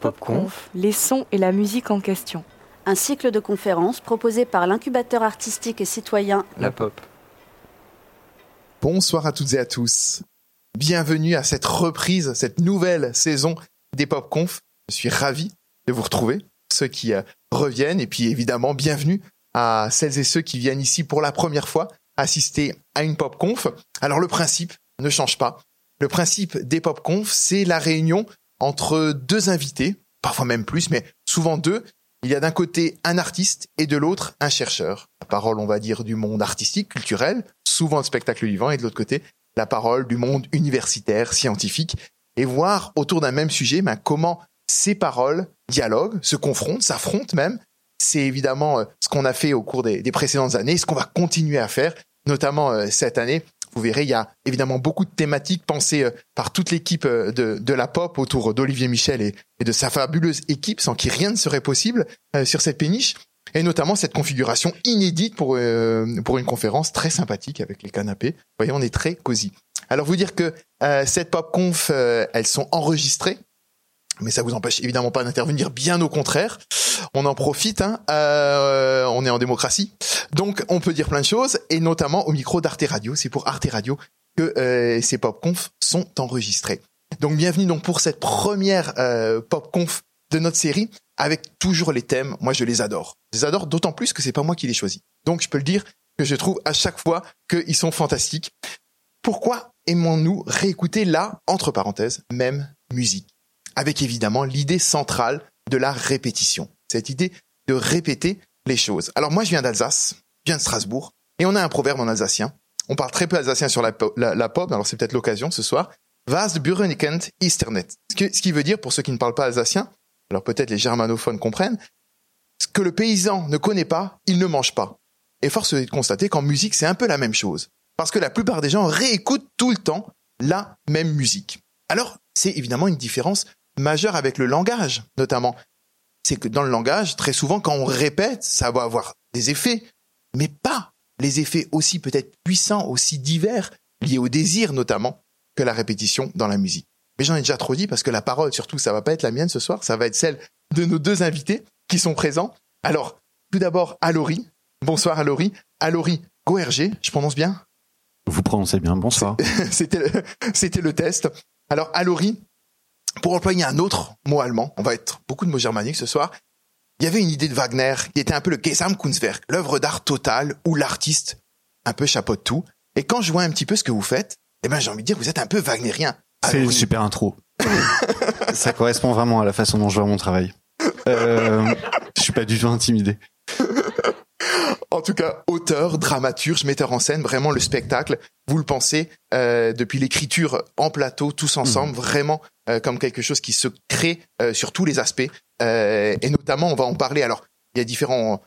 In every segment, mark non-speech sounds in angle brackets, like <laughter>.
PopConf, les sons et la musique en question. Un cycle de conférences proposé par l'incubateur artistique et citoyen La Pop. Bonsoir à toutes et à tous. Bienvenue à cette reprise, cette nouvelle saison des PopConf. Je suis ravi de vous retrouver, ceux qui euh, reviennent, et puis évidemment, bienvenue à celles et ceux qui viennent ici pour la première fois assister à une PopConf. Alors le principe ne change pas. Le principe des PopConf, c'est la réunion entre deux invités, parfois même plus, mais souvent deux. Il y a d'un côté un artiste et de l'autre un chercheur. La parole, on va dire, du monde artistique, culturel, souvent le spectacle vivant, et de l'autre côté, la parole du monde universitaire, scientifique, et voir autour d'un même sujet ben, comment ces paroles dialoguent, se confrontent, s'affrontent même. C'est évidemment euh, ce qu'on a fait au cours des, des précédentes années, ce qu'on va continuer à faire, notamment euh, cette année vous verrez, il y a évidemment beaucoup de thématiques pensées euh, par toute l'équipe euh, de, la pop autour d'Olivier Michel et, de sa fabuleuse équipe, sans qui rien ne serait possible euh, sur cette péniche. Et notamment cette configuration inédite pour, pour une conférence très sympathique avec les canapés. Vous voyez, on est très cosy. Alors vous dire que cette pop conf, elles sont enregistrées mais ça vous empêche évidemment pas d'intervenir, bien au contraire. On en profite, hein. euh, on est en démocratie. Donc on peut dire plein de choses, et notamment au micro d'Arte Radio. C'est pour Arte Radio que euh, ces pop-conf sont enregistrés. Donc bienvenue donc pour cette première euh, pop-conf de notre série, avec toujours les thèmes. Moi je les adore. Je les adore d'autant plus que c'est pas moi qui les choisis. Donc je peux le dire que je trouve à chaque fois qu'ils sont fantastiques. Pourquoi aimons-nous réécouter la, entre parenthèses, même musique? Avec évidemment l'idée centrale de la répétition. Cette idée de répéter les choses. Alors moi, je viens d'Alsace, je viens de Strasbourg, et on a un proverbe en alsacien. On parle très peu alsacien sur la, pop, alors c'est peut-être l'occasion ce soir. Was Burenikent Easternet. Ce, ce qui veut dire, pour ceux qui ne parlent pas alsacien, alors peut-être les germanophones comprennent, ce que le paysan ne connaît pas, il ne mange pas. Et force est de constater qu'en musique, c'est un peu la même chose. Parce que la plupart des gens réécoutent tout le temps la même musique. Alors, c'est évidemment une différence majeur avec le langage, notamment. C'est que dans le langage, très souvent, quand on répète, ça va avoir des effets, mais pas les effets aussi peut-être puissants, aussi divers, liés au désir notamment, que la répétition dans la musique. Mais j'en ai déjà trop dit parce que la parole, surtout, ça va pas être la mienne ce soir, ça va être celle de nos deux invités qui sont présents. Alors, tout d'abord, Alori. Bonsoir Alori. Alori Goerger, je prononce bien? Vous prononcez bien, bonsoir. <laughs> C'était le, le test. Alors, Alori, pour employer un autre mot allemand, on va être beaucoup de mots germaniques ce soir, il y avait une idée de Wagner qui était un peu le Gesamtkunstwerk, l'œuvre d'art totale où l'artiste un peu chapeaute tout. Et quand je vois un petit peu ce que vous faites, eh ben j'ai envie de dire vous êtes un peu wagnérien. C'est une super intro. <laughs> Ça correspond vraiment à la façon dont je vois mon travail. Euh, je suis pas du tout intimidé. En tout cas, auteur, dramaturge, metteur en scène, vraiment le spectacle, vous le pensez, euh, depuis l'écriture en plateau, tous ensemble, mmh. vraiment euh, comme quelque chose qui se crée euh, sur tous les aspects. Euh, et notamment, on va en parler. Alors, il y a différents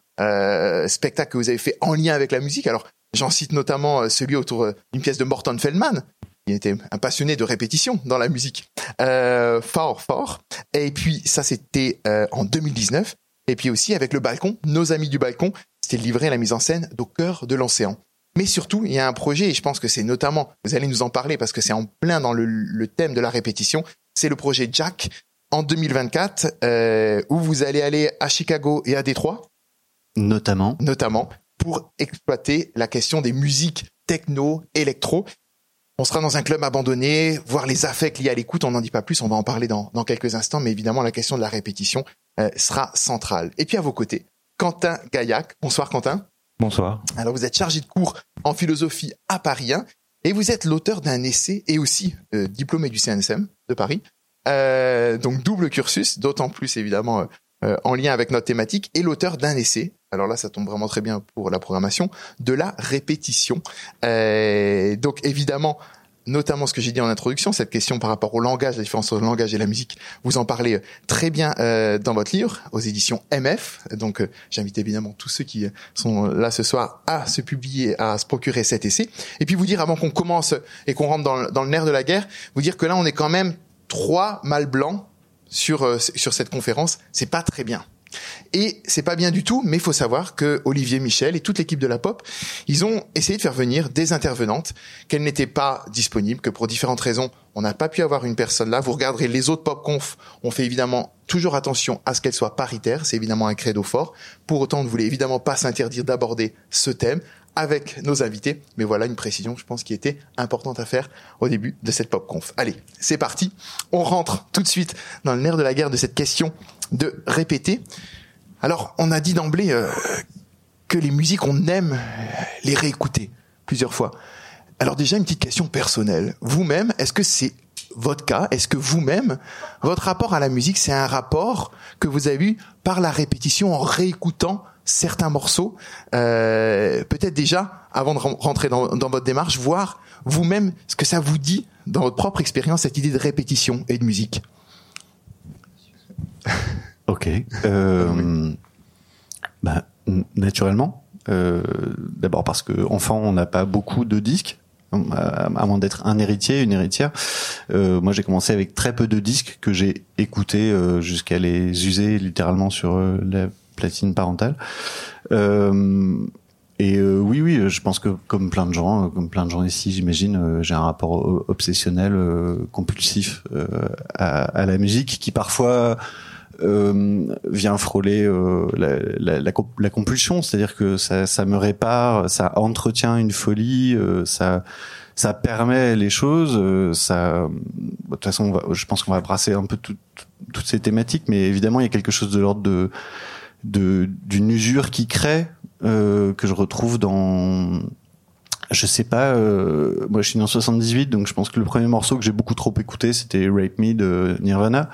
spectacles que vous avez fait en lien avec la musique. Alors, j'en cite notamment celui autour d'une pièce de Morton Feldman, qui était un passionné de répétition dans la musique. fort, fort. Et puis, ça, c'était en 2019. Et puis aussi avec le balcon, nos amis du balcon, c'était livré à la mise en scène d'au cœur de l'océan. Mais surtout, il y a un projet, et je pense que c'est notamment, vous allez nous en parler parce que c'est en plein dans le, thème de la répétition, c'est le projet Jack en 2024, euh, où vous allez aller à Chicago et à Détroit. Notamment. Notamment, pour exploiter la question des musiques techno, électro. On sera dans un club abandonné, voir les affects liés à l'écoute, on n'en dit pas plus, on va en parler dans, dans quelques instants, mais évidemment la question de la répétition euh, sera centrale. Et puis à vos côtés, Quentin Gaillac. Bonsoir Quentin. Bonsoir. Alors vous êtes chargé de cours en philosophie à Paris 1 et vous êtes l'auteur d'un essai et aussi euh, diplômé du CNSM de Paris. Euh, donc double cursus, d'autant plus évidemment en lien avec notre thématique, et l'auteur d'un essai. Alors là, ça tombe vraiment très bien pour la programmation de la répétition. donc évidemment, notamment ce que j'ai dit en introduction, cette question par rapport au langage, la différence entre le langage et la musique, vous en parlez euh, très bien euh, dans votre livre, aux éditions MF. Donc euh, j'invite évidemment tous ceux qui sont là ce soir à se publier, à se procurer cet essai. Et puis vous dire, avant qu'on commence et qu'on rentre dans, dans, le nerf de la guerre, vous dire que là on est quand même trois mâles blancs sur, sur cette conférence. C'est pas très bien. Et c'est pas bien du tout, mais il faut savoir que Olivier Michel et toute l'équipe de la pop, ils ont essayé de faire venir des intervenantes qu'elles n'étaient pas disponibles, que pour différentes raisons, on n'a pas pu avoir une personne là. Vous regarderez les autres pop-conf, on fait évidemment toujours attention à ce qu'elle soit paritaire, c'est évidemment un credo fort. Pour autant, on ne voulait évidemment pas s'interdire d'aborder ce thème avec nos invités, mais voilà une précision, je pense, qui était importante à faire au début de cette pop-conf. Allez, c'est parti, on rentre tout de suite dans le nerf de la guerre de cette question de répéter. Alors, on a dit d'emblée euh, que les musiques, on aime les réécouter plusieurs fois. Alors déjà, une petite question personnelle. Vous-même, est-ce que c'est votre cas? Est-ce que vous-même, votre rapport à la musique, c'est un rapport que vous avez eu par la répétition en réécoutant certains morceaux euh, Peut-être déjà, avant de rentrer dans, votre démarche, voir vous-même ce que ça vous dit dans votre propre expérience, cette idée de répétition et de musique. <laughs> Ok. Euh, bah, naturellement. Euh, D'abord parce que enfant, on n'a pas beaucoup de disques à moins d'être un héritier, une héritière. Euh, moi, j'ai commencé avec très peu de disques que j'ai écoutés jusqu'à les user littéralement sur euh, platine parentale. Euh, et euh, oui, oui, je pense que comme plein de gens, comme plein de gens ici, j'imagine, j'ai un rapport obsessionnel, compulsif à, à, la musique, qui parfois euh, vient frôler euh, la, la, la, la, compulsion, c'est-à-dire que ça, ça, me répare, ça entretient une folie, euh, ça ça permet les choses, euh, ça. De toute façon, je pense qu'on va brasser un peu tout, toutes ces thématiques, mais évidemment, il y a quelque chose de l'ordre de d'une usure qui crée que je retrouve dans je sais pas, euh, moi je suis né en 78, donc je pense que le premier morceau que j'ai beaucoup trop écouté, c'était Rape Me de Nirvana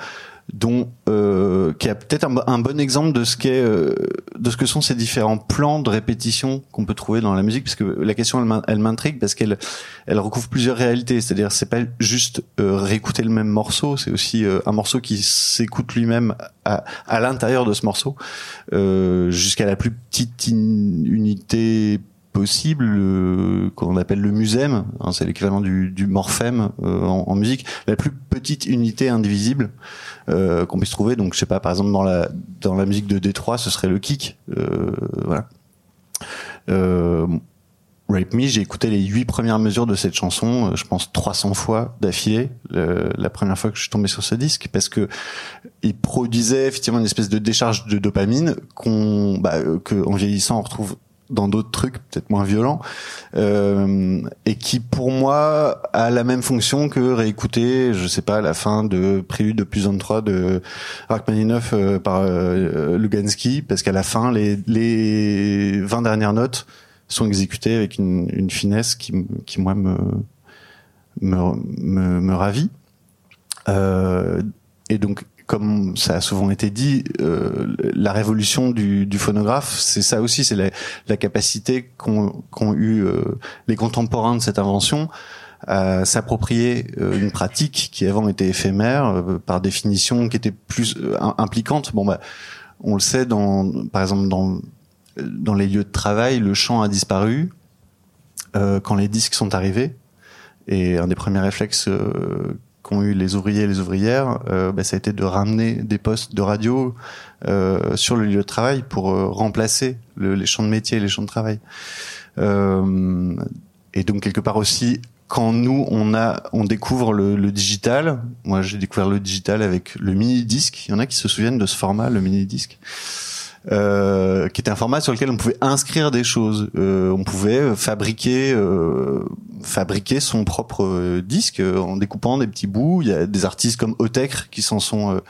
dont euh, qui a peut-être un, bon exemple de ce qu'est euh, de ce que sont ces différents plans de répétition qu'on peut trouver dans la musique parce que la question elle m'intrigue parce qu'elle elle recouvre plusieurs réalités. C'est-à-dire c'est pas juste euh, réécouter le même morceau c'est aussi euh, un morceau qui s'écoute lui-même à, à l'intérieur de ce morceau jusqu'à la plus petite unité possible qu'on appelle le musème, hein, c'est l'équivalent du, du morphème en, en, musique, la plus petite unité indivisible euh, qu'on puisse trouver. Donc je sais pas, par exemple dans la dans la musique de Détroit, ce serait le kick. Euh, voilà. Euh, Rape Me, j'ai écouté les huit premières mesures de cette chanson, euh, je pense 300 fois d'affilée, la première fois que je suis tombé sur ce disque, parce que il produisait effectivement une espèce de décharge de dopamine qu'on, bah, en vieillissant on retrouve dans d'autres trucs peut-être moins violents euh, et qui pour moi a la même fonction que réécouter je sais pas la fin de Prélude de en 3 de Rachmaninoff euh, par euh, Lugansky parce qu'à la fin les les 20 dernières notes sont exécutées avec une, une finesse qui qui moi me me me, me ravit. Euh, et donc comme ça a souvent été dit, euh, la révolution du, du phonographe, c'est ça aussi, c'est la, la, capacité qu'ont qu eu euh, les contemporains de cette invention à s'approprier euh, une pratique qui avant était éphémère, euh, par définition, qui était plus impliquante. Bon, bah, on le sait, dans, par exemple, dans, dans les lieux de travail, le chant a disparu quand les disques sont arrivés. Et un des premiers réflexes qu'ont eu les ouvriers et les ouvrières, euh, bah, ça a été de ramener des postes de radio euh, sur le lieu de travail pour euh, remplacer le, les champs de métier et les champs de travail. Et donc quelque part aussi, quand nous on a, on découvre le, le digital. Moi, j'ai découvert le digital avec le mini disque. Il y en a qui se souviennent de ce format, le mini disque. Euh, qui était un format sur lequel on pouvait inscrire des choses. Euh, on pouvait fabriquer euh, fabriquer son propre euh, disque en découpant des petits bouts. Il y a des artistes comme Otek qui s'en sont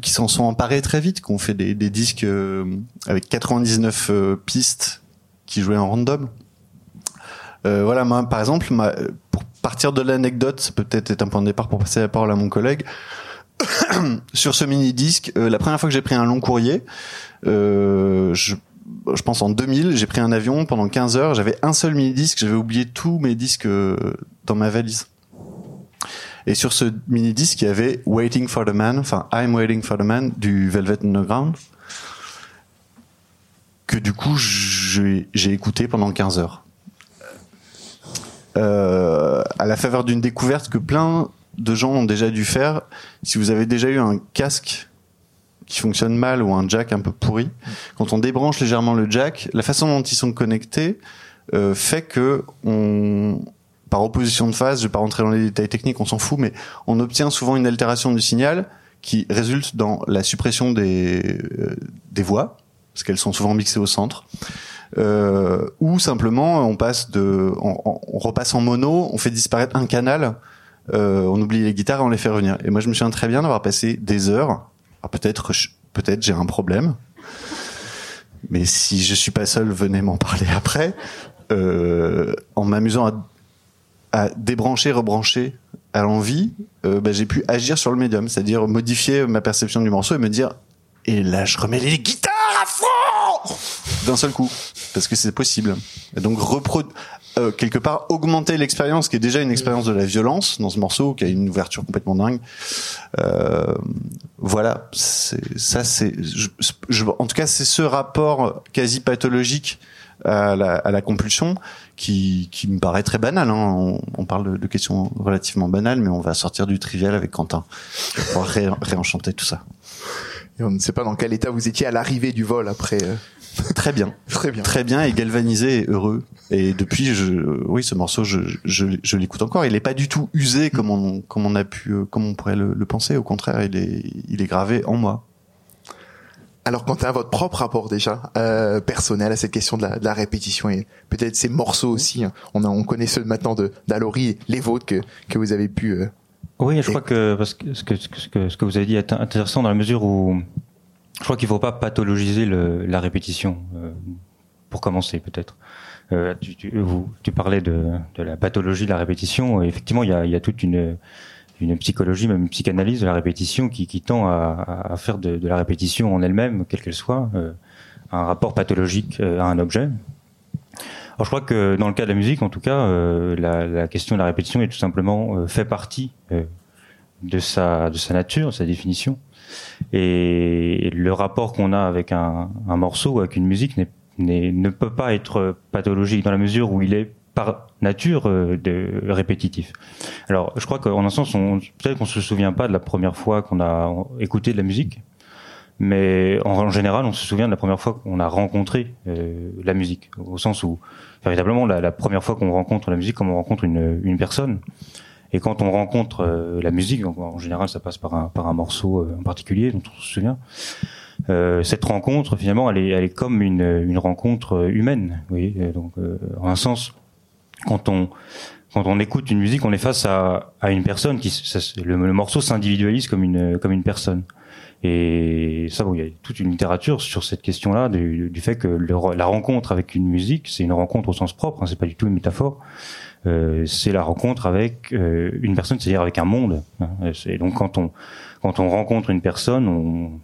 qui s'en sont emparés très vite, qui ont fait des, des disques avec 99 pistes qui jouaient en random. voilà, moi, par exemple, ma, pour partir de l'anecdote, ça peut être être un point de départ pour passer la parole à mon collègue. <coughs> sur ce mini disque, euh, la première fois que j'ai pris un long courrier, euh, je, pense en 2000, j'ai pris un avion pendant 15 heures. J'avais un seul mini disque, j'avais oublié tous mes disques euh, dans ma valise. Et sur ce mini disque, il y avait Waiting for the Man, enfin I'm Waiting for the Man du Velvet Underground, que du coup j'ai écouté pendant 15 heures. À la faveur d'une découverte que plein de gens ont déjà dû faire. Si vous avez déjà eu un casque qui fonctionne mal ou un jack un peu pourri, quand on débranche légèrement le jack, la façon dont ils sont connectés euh, fait que on par opposition de phase, je vais pas rentrer dans les détails techniques, on s'en fout, mais on obtient souvent une altération du signal qui résulte dans la suppression des, euh, des voix, parce qu'elles sont souvent mixées au centre, euh, ou simplement on passe de, on, repasse en mono, on fait disparaître un canal, euh, on oublie les guitares et on les fait revenir. Et moi je me souviens très bien d'avoir passé des heures, peut-être peut-être j'ai un problème, mais si je suis pas seul, venez m'en parler après, euh, en m'amusant à, à débrancher, rebrancher à l'envie, euh, bah, j'ai pu agir sur le médium, c'est-à-dire modifier ma perception du morceau et me dire et là je remets les guitares à fond! D'un seul coup. Parce que c'est possible. Et donc euh, quelque part augmenter l'expérience qui est déjà une expérience de la violence dans ce morceau qui a une ouverture complètement dingue. Euh, voilà, ça c'est en tout cas c'est ce rapport quasi pathologique à la, à la compulsion qui, qui me paraît très banal. Hein. On, on, parle de, questions relativement banales, mais on va sortir du trivial avec Quentin pour ré, réenchanter tout ça. Et on ne sait pas dans quel état vous étiez à l'arrivée du vol après. <laughs> Très bien, très bien, très bien et galvanisé et heureux. Et depuis, je, oui, ce morceau, je, je, je l'écoute encore. Il est pas du tout usé comme on, comme on a pu, euh, comme on pourrait le, le penser. Au contraire, il est, il est gravé en moi. Alors, quant à votre propre rapport déjà euh, personnel à cette question de la, de la répétition et peut-être ces morceaux aussi, hein. on, a, on connaît ceux maintenant de d'Alori, les vôtres que, que vous avez pu. Euh, oui, je crois que, parce que, ce que ce que ce que vous avez dit est intéressant dans la mesure où je crois qu'il faut pas pathologiser la répétition euh, pour commencer peut-être. Euh, tu, parlais de, la pathologie de la répétition. Effectivement, il y a, toute une psychologie, même une psychanalyse de la répétition qui, tend à, faire de, la répétition en elle-même, quelle qu'elle soit, euh, un rapport pathologique à un objet. Alors je crois que dans le cas de la musique, en tout cas, la, question de la répétition est tout simplement fait partie de sa nature, de sa définition, et le rapport qu'on a avec un, un morceau avec une musique n'est ne peut pas être pathologique dans la mesure où il est par nature euh, répétitif. Alors, je crois qu'en un sens, peut-être qu'on se souvient pas de la première fois qu'on a écouté de la musique, mais en, général, on se souvient de la première fois qu'on a rencontré euh, la musique, au sens où véritablement la, première fois qu'on rencontre la musique, comme on rencontre une personne. Et quand on rencontre euh, la musique, en, général, ça passe par un, par un morceau euh, en particulier dont on se souvient. Euh, cette rencontre, finalement, elle est, elle est comme une, une rencontre humaine. Oui, donc en un sens, quand on quand on écoute une musique, on est face à, à une personne qui ça, le, le, morceau s'individualise comme une comme une personne. Et ça, bon, il y a toute une littérature sur cette question-là du, du, fait que le, la rencontre avec une musique, c'est une rencontre au sens propre, hein, c'est pas du tout une métaphore. Euh, c'est la rencontre avec euh, une personne, c'est-à-dire avec un monde. Hein. Et donc quand on quand on rencontre une personne, on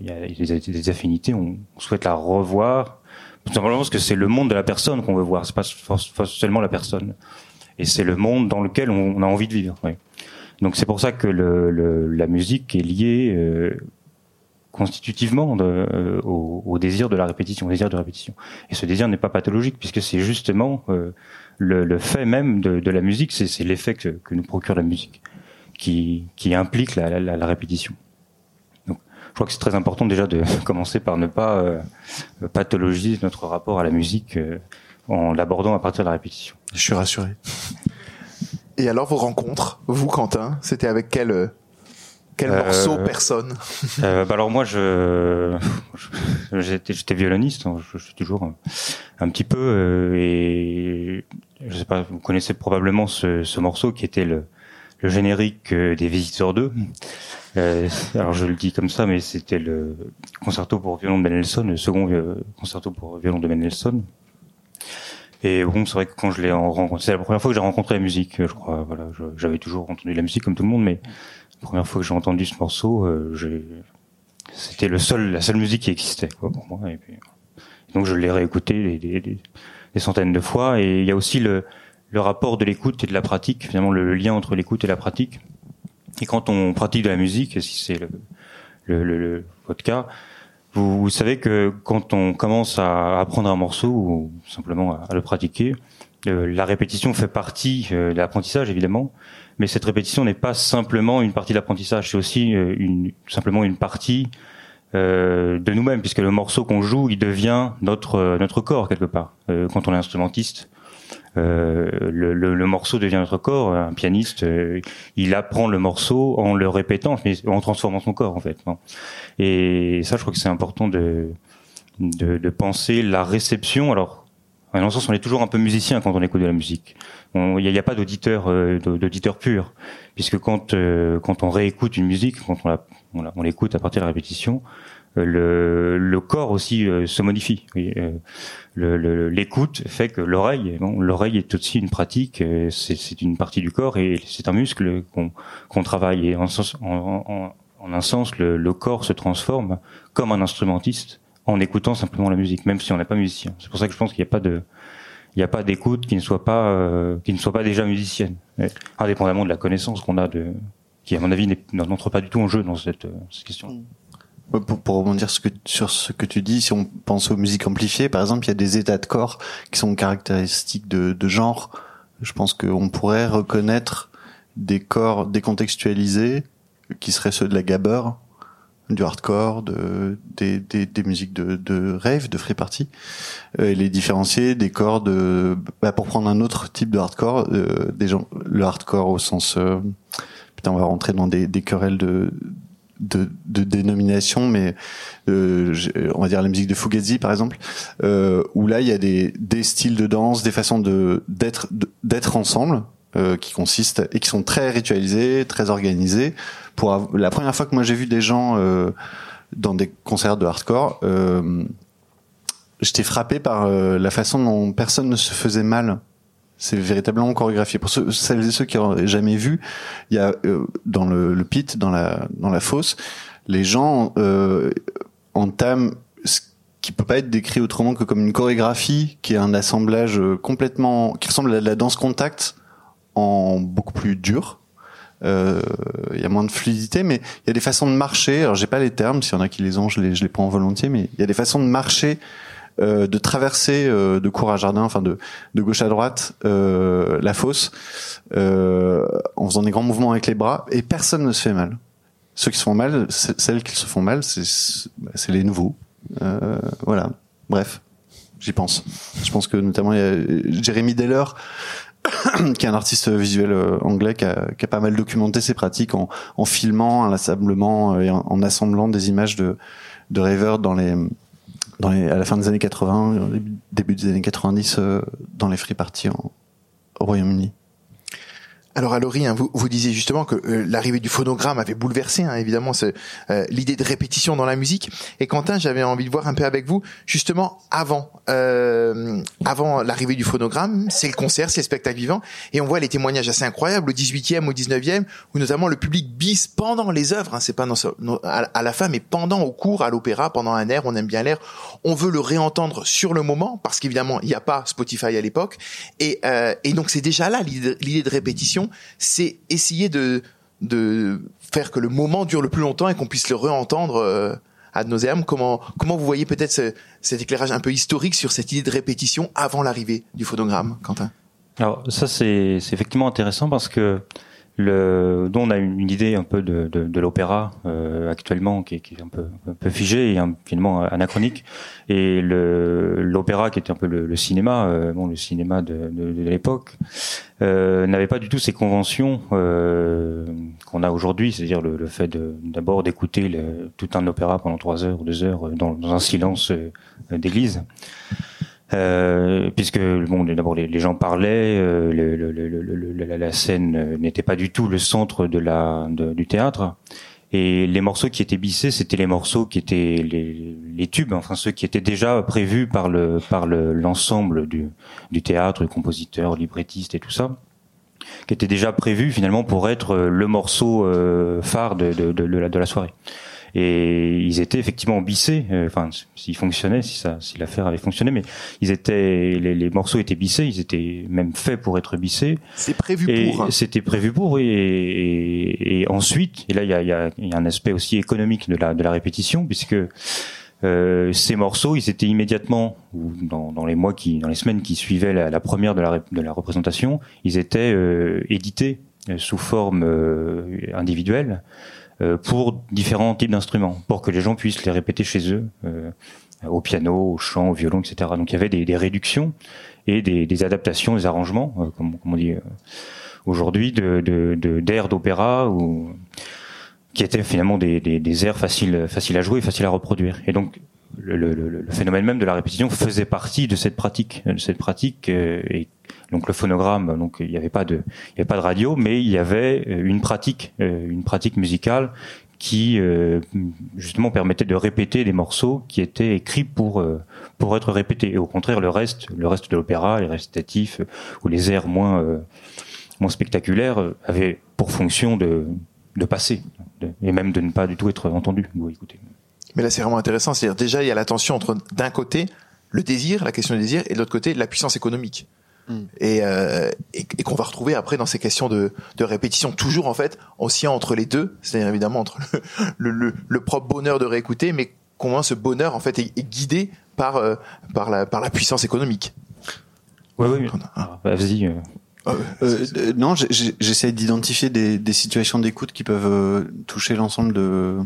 il y a des, affinités, on souhaite la revoir, tout simplement parce que c'est le monde de la personne qu'on veut voir, c'est pas seulement la personne. Et c'est le monde dans lequel on, a envie de vivre. Oui. Donc c'est pour ça que le, le, la musique est liée euh, constitutivement de, euh, au, au, désir de la répétition, au désir de répétition. Et ce désir n'est pas pathologique puisque c'est justement euh, le, le, fait même de, de la musique, c'est l'effet que, que, nous procure la musique qui, qui implique la, la, la répétition je crois que c'est très important déjà de <laughs> commencer par ne pas euh, pathologiser notre rapport à la musique euh, en l'abordant à partir de la répétition. Je suis rassuré. Et alors vos rencontres, vous Quentin, c'était avec quel euh, quel euh, morceau, personne <laughs> euh, bah Alors moi, je j'étais violoniste, hein, je, suis toujours un, un petit peu, euh, et je sais pas, vous connaissez probablement ce, ce morceau qui était le, le générique des Visiteurs 2. Euh, alors je le dis comme ça, mais c'était le concerto pour violon de Mendelssohn, le second concerto pour violon de Mendelssohn. Et bon, c'est vrai que quand je l'ai rencontré, c'est la première fois que j'ai rencontré la musique, je crois. Voilà, j'avais toujours entendu la musique comme tout le monde, mais la première fois que j'ai entendu ce morceau, euh, c'était le seul, la seule musique qui existait quoi, pour moi. Et puis, donc je l'ai réécouté des, des, des, centaines de fois. Et il y a aussi le, le rapport de l'écoute et de la pratique, finalement le lien entre l'écoute et la pratique. Et quand on pratique de la musique, si c'est le, le, le, votre cas, vous, savez que quand on commence à apprendre un morceau ou simplement à, le pratiquer, euh, la répétition fait partie euh, de l'apprentissage évidemment, mais cette répétition n'est pas simplement une partie de l'apprentissage, c'est aussi euh, une, simplement une partie euh, de nous-mêmes, puisque le morceau qu'on joue, il devient notre notre corps quelque part. quand on est instrumentiste, euh, le, le, le, morceau devient notre corps. Un pianiste, euh, il apprend le morceau en le répétant, mais en transformant son corps en fait. Et ça, je crois que c'est important de, de, de penser la réception. Alors, en un sens, on est toujours un peu musicien quand on écoute de la musique. Il n'y a, pas d'auditeur euh, d'auditeur pur, puisque quand euh, quand on réécoute une musique, quand on l'écoute à partir de la répétition, le, le corps aussi euh, se modifie. L'écoute fait que l'oreille, bon, l'oreille est aussi une pratique, euh, c'est une partie du corps et c'est un muscle qu'on travaille. Et en, un sens, le, le, corps se transforme comme un instrumentiste en écoutant simplement la musique, même si on n'est pas musicien. C'est pour ça que je pense qu'il n'y a pas de il n'y a pas d'écoute qui ne soit pas euh, qui ne soit pas déjà musicienne, indépendamment de la connaissance qu'on a de qui à mon avis n'entre pas du tout en jeu dans cette, cette question. Mm. Pour, pour rebondir ce que, sur ce que tu dis, si on pense aux musiques amplifiées, par exemple, il y a des états de corps qui sont caractéristiques de, de genre. Je pense qu'on pourrait reconnaître des corps décontextualisés qui seraient ceux de la gabber, du hardcore, de, des, des, des musiques de, de rave, de free party, euh, les différencier des corps de, bah pour prendre un autre type de hardcore, euh, des gens, le hardcore au sens, euh, putain, on va rentrer dans des, des querelles de, de, de dénomination, mais euh, on va dire la musique de Fugazi par exemple, euh, où là il y a des, des styles de danse, des façons de d'être d'être ensemble euh, qui consistent et qui sont très ritualisés, très organisés. Pour la première fois que moi j'ai vu des gens euh, dans des concerts de hardcore, euh, j'étais frappé par euh, la façon dont personne ne se faisait mal c'est véritablement chorégraphié. Pour ceux, celles et ceux qui n'ont jamais vu, il y a dans le, pit, dans la fosse, les gens entament ce qui peut pas être décrit autrement que comme une chorégraphie, qui est un assemblage complètement, qui ressemble à la danse contact en beaucoup plus dur. Euh, y a moins de fluidité, mais il y a des façons de marcher. Alors j'ai pas les termes, s'il y en a qui les ont, je les, je les prends volontiers, mais il y a des façons de marcher euh, de traverser euh, de cour à jardin, enfin de, de gauche à droite, euh, la fosse, euh, en faisant des grands mouvements avec les bras, et personne ne se fait mal. Ceux qui se font mal, celles qui se font mal, c'est les nouveaux. Euh, voilà. Bref, j'y pense. Je pense que notamment il y a Jeremy Deller, <coughs> qui est un artiste visuel anglais qui a, pas mal documenté ses pratiques en, en filmant inlassablement et en, assemblant des images de, de les dans les, à la fin des années 80, début des années 90, euh, dans les free parties en, au Royaume-Uni. Alors à hein, vous, vous disiez justement que euh, l'arrivée du phonogramme avait bouleversé hein, évidemment euh, l'idée de répétition dans la musique. Et Quentin, j'avais envie de voir un peu avec vous justement avant, euh, avant l'arrivée du phonogramme, c'est le concert, c'est le spectacle vivant, et on voit les témoignages assez incroyables au 18e, au 19e, où notamment le public bis pendant les œuvres, hein, c'est pas dans, à, la fin, mais pendant au cours, à l'opéra, pendant un air, on aime bien l'air, on veut le réentendre sur le moment, parce qu'évidemment il n'y a pas Spotify à l'époque, et, euh, et donc c'est déjà là l'idée de répétition c'est essayer de, faire que le moment dure le plus longtemps et qu'on puisse le réentendre euh, ad nauseam. Comment, comment vous voyez peut-être cet éclairage un peu historique sur cette idée de répétition avant l'arrivée du phonogramme, Quentin? Alors ça c'est effectivement intéressant parce que le, dont on a une, idée un peu de, de, de l'opéra euh, actuellement qui est, qui est, un peu un peu figé et un, finalement anachronique. Et le l'opéra qui était un peu le, le cinéma euh, bon le cinéma de, de, de l'époque euh, n'avait pas du tout ces conventions euh, qu'on a aujourd'hui. C'est-à-dire le, le, fait d'abord d'écouter tout un opéra pendant trois heures ou deux heures dans, dans un silence euh, d'église euh, puisque bon, d'abord les, les, gens parlaient, euh, le, le, le, la, la, scène n'était pas du tout le centre de la du théâtre, et les morceaux qui étaient bissés, c'était les morceaux qui étaient les, les, tubes, enfin ceux qui étaient déjà prévus par le par l'ensemble du, du théâtre, le compositeur, librettiste et tout ça, qui étaient déjà prévus finalement pour être le morceau euh, phare de, de, de la soirée et ils étaient effectivement bissés. Euh, enfin, s'ils fonctionnaient, si ça, si l'affaire avait fonctionné, mais ils étaient, les, les, morceaux étaient bissés, ils étaient même faits pour être bissés. C'est prévu pour. Hein. C'était prévu pour, et, et, et, ensuite, et là il y a, y, a, y a, un aspect aussi économique de la de la répétition, puisque euh, ces morceaux, ils étaient immédiatement, ou dans, dans, les mois qui, dans les semaines qui suivaient la, la première de la, de la représentation, ils étaient euh, édités sous forme euh, individuelle pour différents types d'instruments, pour que les gens puissent les répéter chez eux, au piano, au chant, au violon, etc. Donc il y avait des, des réductions et des, des, adaptations, des arrangements, comme, comme, on dit aujourd'hui, de de, d'opéra ou qui étaient finalement des, des, des, airs faciles, faciles à jouer, faciles à reproduire. Et donc le, le, le, phénomène même de la répétition faisait partie de cette pratique, de cette pratique. Euh, et donc le phonogramme, donc il n'y avait pas de, il avait pas de radio, mais il y avait euh, une pratique, euh, une pratique musicale qui justement permettait de répéter des morceaux qui étaient écrits pour pour être répétés. Et au contraire, le reste, le reste de l'opéra, les récitatifs ou les airs moins moins spectaculaires avaient pour fonction de de passer et même de ne pas du tout être entendu ou écouté. Mais là, c'est vraiment intéressant. C'est-à-dire, déjà, il y a la tension entre, d'un côté, le désir, la question du désir, et de l'autre côté, la puissance économique. Mm. Et, euh, et, et qu'on va retrouver après dans ces questions de, de répétition, toujours en fait, aussi entre les deux, c'est-à-dire évidemment entre le, <laughs> le, le, propre bonheur de réécouter, mais comment ce bonheur en fait est, est guidé par, euh, par, la, par la puissance économique. Oui, oui. Ah, bah, vas-y. Euh. Euh, euh non, j'essaie d'identifier des, des, situations d'écoute qui peuvent euh, toucher l'ensemble de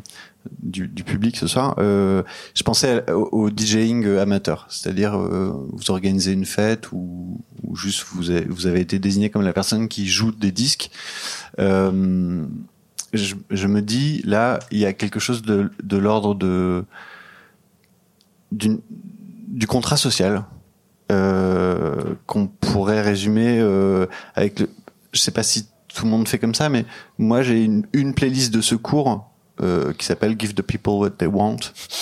du, public ce soir. Euh, je pensais au, DJing amateur, c'est-à-dire vous organisez une fête ou, juste vous avez, été désigné comme la personne qui joue des disques. Je, je, me dis là, il y a quelque chose de, l'ordre de du contrat social euh, qu'on pourrait résumer euh, avec le, je sais pas si tout le monde fait comme ça, mais moi j'ai une, une playlist de secours euh, qui s'appelle Give the people what they want,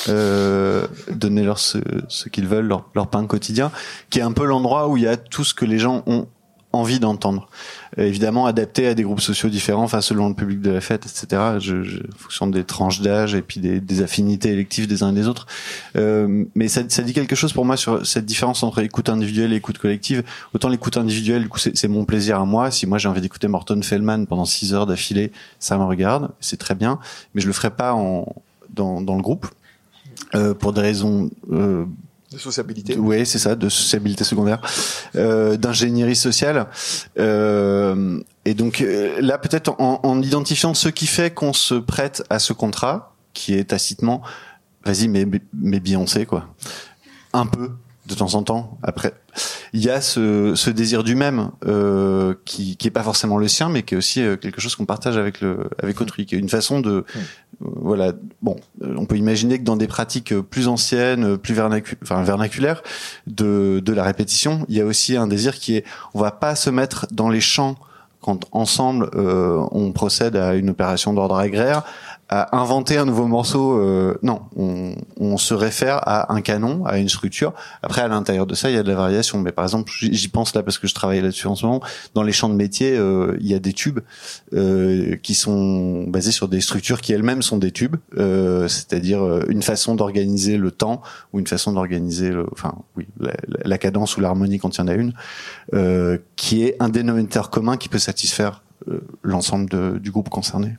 euh, donner leur ce, ce qu'ils veulent, leur, leur pain quotidien, qui est un peu l'endroit où il y a tout ce que les gens ont envie d'entendre. Euh, évidemment, adapté à des groupes sociaux différents, enfin selon le public de la fête, etc. Je, je fonction des tranches d'âge et puis des, des, affinités électives des uns et des autres. Euh, mais ça, ça, dit quelque chose pour moi sur cette différence entre écoute individuelle et écoute collective. Autant l'écoute individuelle, du coup, c'est mon plaisir à moi. Si moi j'ai envie d'écouter Morton Feldman pendant six heures d'affilée, ça me regarde, c'est très bien. Mais je le ferai pas en, dans, dans le groupe. Euh, pour des raisons euh, de sociabilité. Oui, c'est ça, de sociabilité secondaire, euh, d'ingénierie sociale. Euh, et donc euh, là, peut-être en, en, identifiant ce qui fait qu'on se prête à ce contrat, qui est tacitement, vas-y, mais, mais Beyoncé, quoi. Un peu, de temps en temps. Après, il y a ce, ce désir du même euh, qui qui est pas forcément le sien, mais qui est aussi euh, quelque chose qu'on partage avec le avec autrui, qui est une façon de voilà. Bon, euh, on peut imaginer que dans des pratiques plus anciennes, plus vernaculaires de la répétition, il y a aussi un désir qui est on va pas se mettre dans les champs quand ensemble on procède à une opération d'ordre agraire à inventer un nouveau morceau. Euh, non, on, on, se réfère à un canon, à une structure. Après, à l'intérieur de ça, il y a de la variation. Mais par exemple, j'y pense là parce que je travaille là-dessus en ce moment. Dans les champs de métier, euh, il y a des tubes euh, qui sont basés sur des structures qui elles-mêmes sont des tubes, euh, c'est-à-dire euh, une façon d'organiser le temps ou une façon d'organiser, enfin, oui, la, la cadence ou l'harmonie quand il y en a une, qui est un dénominateur commun qui peut satisfaire l'ensemble du groupe concerné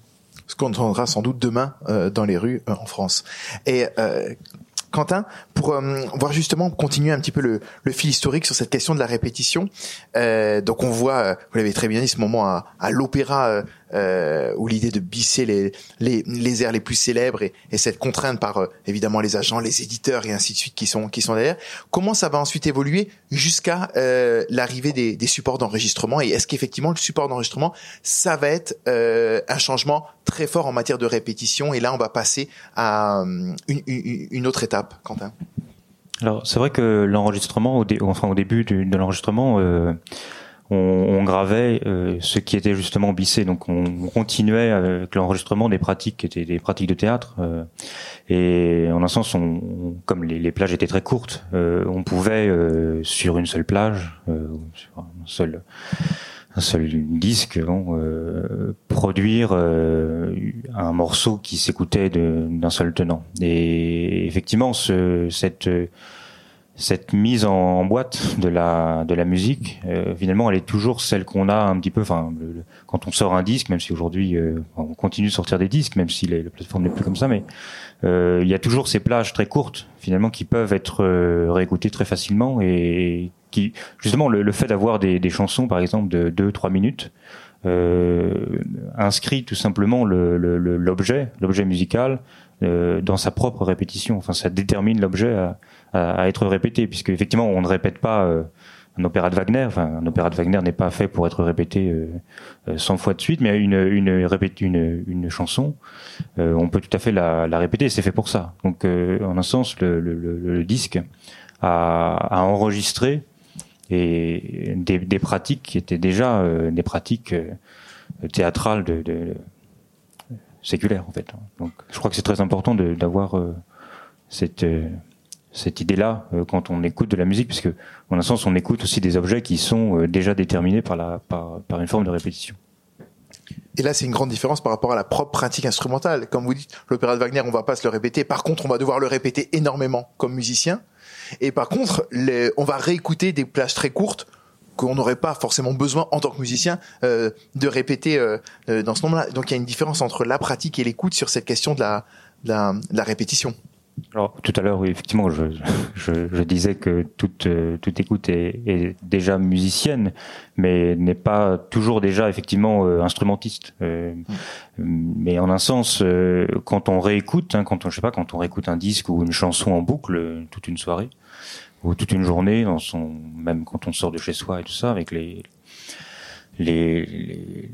ce qu'on entendra sans doute demain euh, dans les rues euh, en France. Et euh, Quentin, pour euh, voir justement continuer un petit peu le, le, fil historique sur cette question de la répétition. Euh, donc on voit, vous l'avez très bien dit, ce moment à, à l'opéra euh, où l'idée de bisser les, les, les, airs les plus célèbres et, et cette contrainte par évidemment les agents, les éditeurs et ainsi de suite qui sont qui sont derrière. Comment ça va ensuite évoluer jusqu'à l'arrivée des, des, supports d'enregistrement? Et est-ce qu'effectivement le support d'enregistrement ça va être un changement très fort en matière de répétition? Et là on va passer à une, une, une autre étape Quentin. Alors, c'est vrai que l'enregistrement, enfin, au début de l'enregistrement, euh, on, gravait euh, ce qui était justement bissé. Donc, on, continuait avec l'enregistrement des pratiques qui étaient des pratiques de théâtre. Euh, et en un sens, on, comme les, plages étaient très courtes, on pouvait sur une seule plage, sur un seul un seul disque, bon, euh, produire euh, un morceau qui s'écoutait d'un seul tenant. Et effectivement, ce, cette cette mise en, boîte de la de la musique, euh, finalement, elle est toujours celle qu'on a un petit peu. Enfin, quand on sort un disque, même si aujourd'hui on continue de sortir des disques, même si les, la plateforme n'est plus comme ça, mais il y a toujours ces plages très courtes, finalement, qui peuvent être réécoutées très facilement et qui justement le, fait d'avoir des, des, chansons par exemple de 2 trois minutes inscrit tout simplement l'objet, l'objet musical dans sa propre répétition. Enfin, ça détermine l'objet à, à, être répété, puisque effectivement, on ne répète pas un opéra de Wagner. Enfin, un opéra de Wagner n'est pas fait pour être répété euh, 100 fois de suite, mais une une une, une chanson, euh, on peut tout à fait la, la répéter. C'est fait pour ça. Donc, euh, en un sens, le, le, le disque a, a, enregistré et des, des, pratiques qui étaient déjà euh, des pratiques théâtrales de, de, séculaires en fait. Donc, je crois que c'est très important d'avoir cette cette idée-là euh, quand on écoute de la musique, puisque en un sens on écoute aussi des objets qui sont euh, déjà déterminés par, la, par, par une forme de répétition. Et là, c'est une grande différence par rapport à la propre pratique instrumentale. Comme vous dites, l'opéra de Wagner, on va pas se le répéter. Par contre, on va devoir le répéter énormément comme musicien. Et par contre, les, on va réécouter des plages très courtes qu'on n'aurait pas forcément besoin en tant que musicien euh, de répéter euh, dans ce nombre-là. Donc il y a une différence entre la pratique et l'écoute sur cette question de la, de la, de la répétition. Alors tout à l'heure, oui, effectivement, je, je, je, disais que toute, euh, toute écoute est, est déjà musicienne, mais n'est pas toujours déjà effectivement euh, instrumentiste. Euh, mais en un sens, euh, quand on réécoute, hein, quand on, je sais pas, quand on réécoute un disque ou une chanson en boucle toute une soirée ou toute une journée, dans son, même quand on sort de chez soi et tout ça, avec les, les, les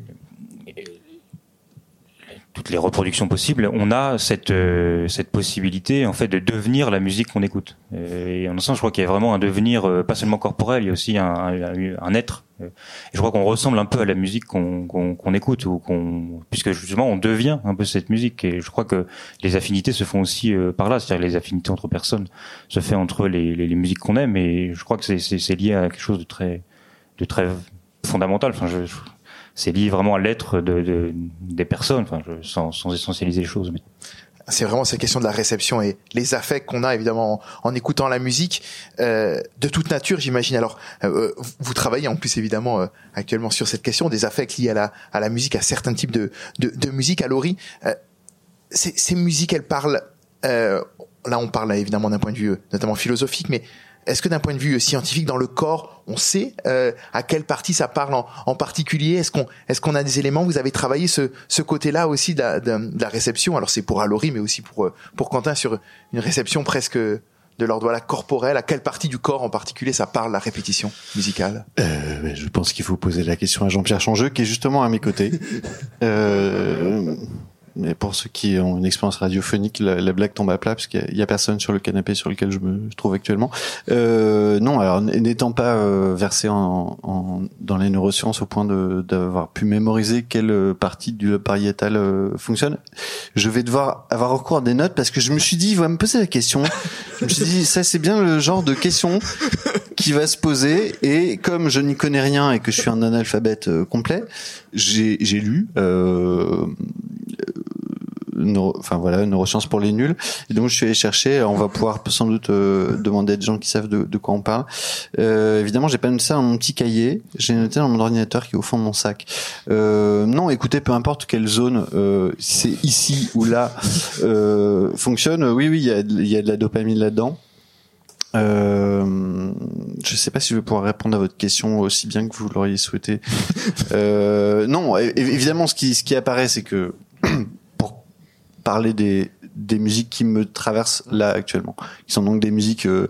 les reproductions possibles, on a cette euh, cette possibilité en fait de devenir la musique qu'on écoute. Et en un sens, je crois qu'il y a vraiment un devenir euh, pas seulement corporel, il y a aussi un, un, être. Et je crois qu'on ressemble un peu à la musique qu'on qu'on écoute ou qu'on puisque justement on devient un peu cette musique. Et je crois que les affinités se font aussi euh, par là, c'est-à-dire les affinités entre personnes se fait entre les, les, musiques qu'on aime. Et je crois que c'est lié à quelque chose de très de très fondamental. Enfin, je, c'est lié vraiment à l'être de, de, des personnes, enfin, je, sans, sans essentialiser les choses. Mais... C'est vraiment cette question de la réception et les affects qu'on a évidemment en, écoutant la musique euh, de toute nature, j'imagine. Alors, euh, vous travaillez en plus évidemment euh, actuellement sur cette question des affects liés à la à la musique, à certains types de de, de musique. À Laurie, euh, ces, ces musiques, elles parlent. Euh, là, on parle évidemment d'un point de vue notamment philosophique, mais est-ce que d'un point de vue scientifique, dans le corps, on sait euh, à quelle partie ça parle en, en particulier? Est-ce qu'on est-ce qu'on a des éléments? Vous avez travaillé ce, ce côté-là aussi de la, de, la réception. Alors c'est pour Alori, mais aussi pour pour Quentin sur une réception presque de l'ordre voilà, corporel. À quelle partie du corps en particulier ça parle la répétition musicale? Euh, Je pense qu'il faut poser la question à Jean-Pierre Changeux, qui est justement à mes côtés. <laughs> euh, mais pour ceux qui ont une expérience radiophonique, la, la blague tombe à plat parce qu'il y, a personne sur le canapé sur lequel je me trouve actuellement. Euh, non, alors n'étant pas euh, versé en, en, dans les neurosciences au point d'avoir pu mémoriser quelle partie du lobe pariétal euh, fonctionne, je vais devoir avoir recours à des notes parce que je me suis dit, il va me poser la question. je me suis dit, ça c'est bien le genre de question qui va se poser et comme je n'y connais rien et que je suis un analphabète euh, complet, j'ai lu. Euh, neuro, enfin voilà, neurosciences pour les nuls. Et donc je suis allé chercher. On va pouvoir sans doute euh, demander à des gens qui savent de, de quoi on parle. Euh, évidemment, j'ai pas noté ça dans mon petit cahier. J'ai noté dans mon ordinateur qui est au fond de mon sac. Euh, non, écoutez, peu importe quelle zone, euh, c'est ici ou là euh, fonctionne. Oui, oui, il y a, y a de la dopamine là-dedans. Euh, je sais pas si je vais pouvoir répondre à votre question aussi bien que vous l'auriez souhaité. euh, non, évidemment, ce qui, ce qui apparaît, c'est que parler des, des musiques qui me traversent là actuellement, qui sont donc des musiques euh,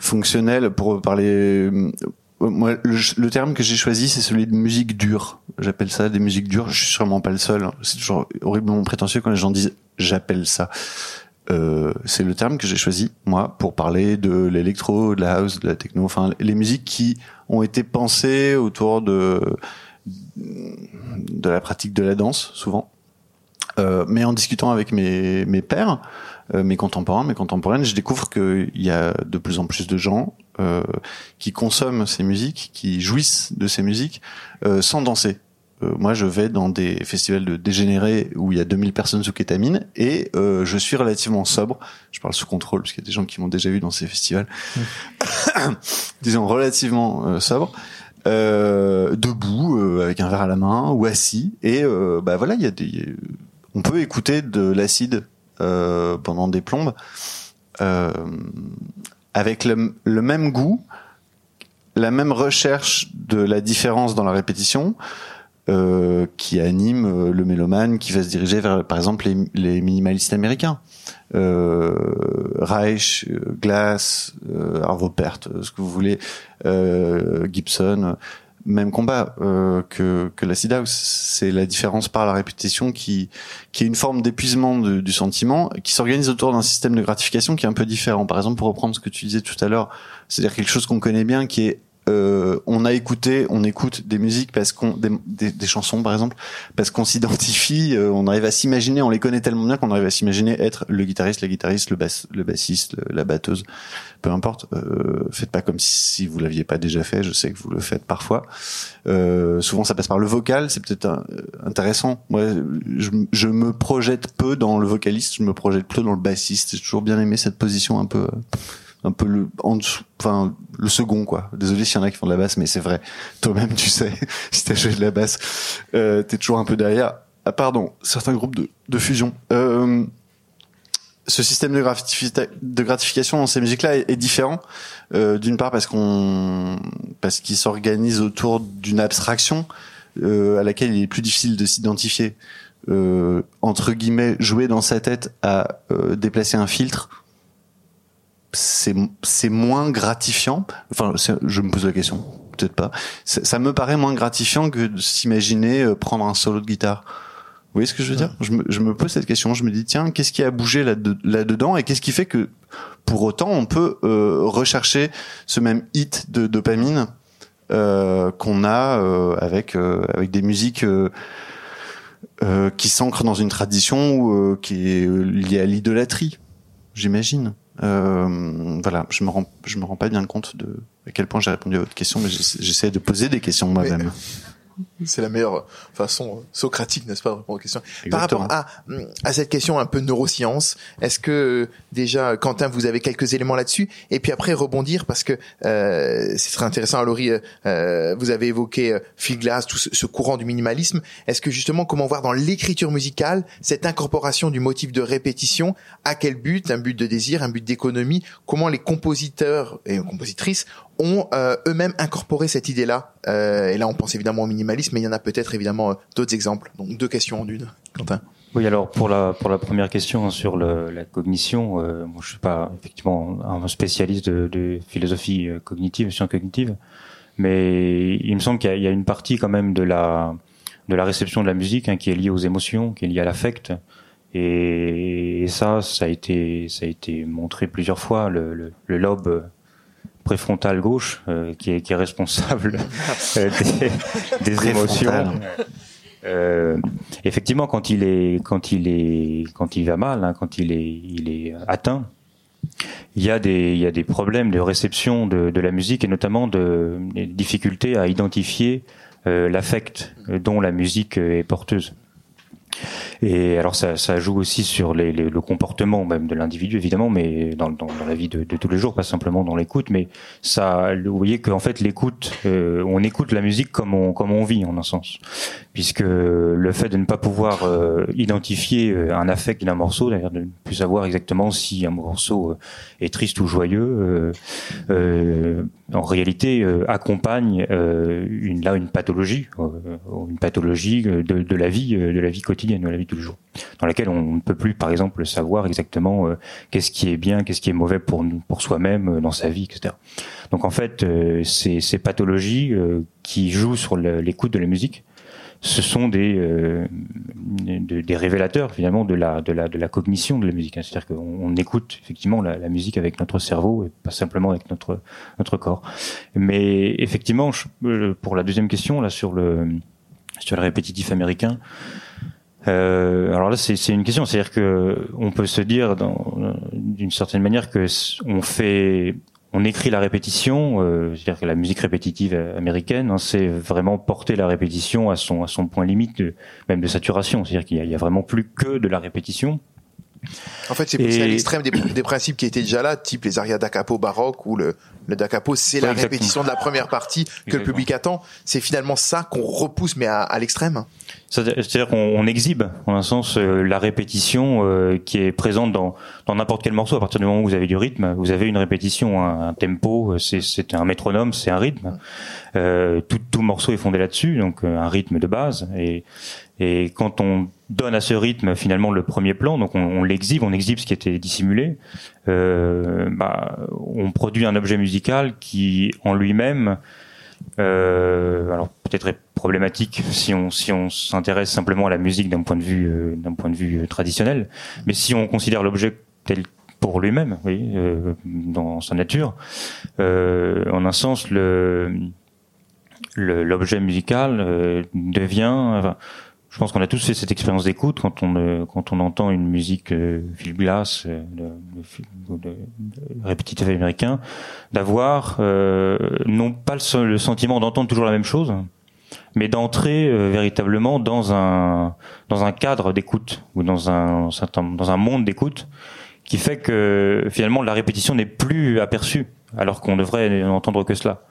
fonctionnelles pour parler. Euh, moi, le, terme que j'ai choisi, c'est celui de musique dure. J'appelle ça des musiques dures. Je suis sûrement pas le seul. C'est toujours horriblement prétentieux quand les gens disent j'appelle ça. Euh, c'est le terme que j'ai choisi moi pour parler de l'électro, de la house, de la techno, enfin les musiques qui ont été pensées autour de de la pratique de la danse souvent euh, mais en discutant avec mes, mes pères, euh, mes contemporains, mes contemporaines, je découvre qu'il y a de plus en plus de gens euh, qui consomment ces musiques, qui jouissent de ces musiques euh, sans danser. Euh, moi, je vais dans des festivals de dégénérés où il y a 2000 personnes sous kétamine et je suis relativement sobre. Je parle sous contrôle parce qu'il y a des gens qui m'ont déjà vu dans ces festivals. Mmh. <coughs> Disons relativement sobre. Euh, debout euh, avec un verre à la main ou assis et euh, bah voilà il y a des on peut écouter de l'acide euh, pendant des plombes euh, avec le, même goût, la même recherche de la différence dans la répétition, euh, qui anime le mélomane qui va se diriger vers, par exemple, les, les minimalistes américains. Reich, Glass, Arvo Pärt, ce que vous voulez, Gibson, même combat euh, que, que l'acid house. C'est la différence par la répétition qui, qui est une forme d'épuisement du sentiment, qui s'organise autour d'un système de gratification qui est un peu différent. Par exemple, pour reprendre ce que tu disais tout à l'heure, c'est-à-dire quelque chose qu'on connaît bien, qui est euh, on a écouté, on écoute des musiques parce qu'on des, des, chansons par exemple parce qu'on s'identifie, euh, on arrive à s'imaginer, on les connaît tellement bien qu'on arrive à s'imaginer être le guitariste, la guitariste, le le bassiste, la batteuse, peu importe. Euh, faites pas comme si vous l'aviez pas déjà fait. Je sais que vous le faites parfois. Euh, souvent ça passe par le vocal, c'est peut-être euh, intéressant. Moi, je, je me projette peu dans le vocaliste, je me projette plutôt dans le bassiste. J'ai toujours bien aimé cette position un peu. Un peu le en dessous enfin le second quoi désolé s'il y en a qui font de la basse mais c'est vrai <laughs> toi-même tu sais <laughs> si t'as joué de la basse euh, t'es toujours un peu derrière ah, pardon certains groupes de, de fusion euh, ce système de, de gratification dans ces musiques-là est, est différent. Euh, D'une part parce qu'on parce qu'il s'organise autour d'une abstraction euh, à laquelle il est plus difficile de s'identifier. Euh, entre guillemets, jouer dans sa tête à euh, déplacer un filtre, c'est c'est moins gratifiant. Enfin, je me pose la question, peut-être pas. Ça, me paraît moins gratifiant que de s'imaginer euh, prendre un solo de guitare. Vous voyez ce que je veux dire je me, je me pose cette question. Je me dis tiens, qu'est-ce qui a bougé là de- là-dedans et qu'est-ce qui fait que pour autant on peut euh, rechercher ce même hit de dopamine euh, qu'on a euh, avec euh, avec des musiques euh, euh, qui s'ancrent dans une tradition euh, qui est liée à l'idolâtrie, j'imagine. Euh, voilà, je me rends je me rends pas bien compte de à quel point j'ai répondu à votre question, mais j'essa- j'essaie de poser des questions moi-même. C'est la meilleure façon euh, socratique, n'est-ce pas, de répondre aux questions. Par rapport à, hum, à cette question un peu neuroscience, est-ce que euh, déjà, Quentin, vous avez quelques éléments là-dessus? Et puis après, rebondir, parce que euh, c'est très intéressant, Laurie, euh, euh, vous avez évoqué euh, Phil Glass, tout ce, ce courant du minimalisme. Est-ce que justement, comment voir dans l'écriture musicale cette incorporation du motif de répétition? À quel but? Un but de désir, un but d'économie? Comment les compositeurs et compositrices ont euh, eux-mêmes incorporé cette idée-là? Euh, et là, on pense évidemment au minimalisme, mais il y en a peut-être évidemment euh, d'autres exemples. Donc deux questions en une. Quentin. Oui, alors pour la pour la première question sur la cognition, euh, moi je suis pas effectivement un spécialiste de, philosophie euh, cognitive, science cognitive, mais il me semble qu'il y, a- une partie quand même de la de la réception de la musique hein, qui est liée aux émotions, qui est liée à l'affect, et, ça, ça a été ça a été montré plusieurs fois le lobe préfrontal gauche euh, qui est qui est responsable euh, <laughs> des, des émotions. Euh, effectivement, quand il est, quand il est, quand il va mal, hein, quand il est, il est atteint, il y a des, il y a des problèmes de réception de, de la musique et notamment de des difficultés à identifier l'affect dont la musique est porteuse. Et alors ça, ça joue aussi sur les, les- le comportement même de l'individu évidemment, mais dans, dans, dans la vie de, de tous les jours, pas simplement dans l'écoute, mais ça, vous voyez qu'en fait l'écoute, euh, on écoute la musique comme on comme on vit en un sens, puisque le fait de ne pas pouvoir euh, identifier euh, un affect d'un morceau, d'ailleurs de ne plus savoir exactement si un morceau euh, est triste ou joyeux, euh, euh, en réalité accompagne une là une pathologie, une pathologie de, de la vie de la vie quotidienne, de la vie de tous les jours, dans laquelle on ne peut plus par exemple savoir exactement euh, qu'est-ce qui est bien, qu'est-ce qui est mauvais pour pour soi-même euh, dans sa vie, etc. Donc en fait, euh, ces, pathologies qui jouent sur l'écoute de la musique, ce sont des, de- des révélateurs finalement de la, de la, de la cognition de la musique. hein. C'est-à-dire qu'on on écoute effectivement la, musique avec notre cerveau et pas simplement avec notre, notre corps. Mais effectivement, pour la deuxième question là sur le, sur le répétitif américain, euh, alors là, c'est une question. C'est-à-dire que on peut se dire, d'une certaine manière, que on fait, on écrit la répétition. euh, C'est-à-dire que la musique répétitive américaine, hein, c'est vraiment porter la répétition à son à son point limite, même de saturation. C'est-à-dire qu'il y, y a vraiment plus que de la répétition. En fait, c'est poussé à l'extrême des, des, principes qui étaient déjà là, type les arias da capo baroque ou le, le da capo, c'est la répétition de la première partie que le public attend. C'est finalement ça qu'on repousse, mais à, à l'extrême. C'est-à-dire qu'on exhibe, en un sens, euh, la répétition euh, qui est présente dans n'importe quel morceau. À partir du moment où vous avez du rythme, vous avez une répétition, un, tempo, c'est un métronome, c'est un rythme. Euh, tout, tout morceau est fondé là-dessus, donc euh, un rythme de base. Et, et quand on donne à ce rythme finalement le premier plan, donc on, l'exhibe, on exhibe ce qui était dissimulé, euh, bah, on produit un objet musical qui, en lui-même, euh, alors peut-être est problématique si on si on s'intéresse simplement à la musique d'un point de vue euh, d'un point de vue euh, traditionnel, mais si on considère l'objet tel pour lui-même, oui, dans sa nature, en un sens le l'objet musical devient enfin, je pense qu'on a tous fait cette expérience d'écoute quand on euh, quand on entend une musique euh, fil glace euh, de, américain, d'avoir euh, non pas le, le sentiment d'entendre toujours la même chose, mais d'entrer véritablement dans un dans un cadre d'écoute ou dans un dans un monde d'écoute qui fait que finalement la répétition n'est plus aperçue alors qu'on devrait n'entendre que cela.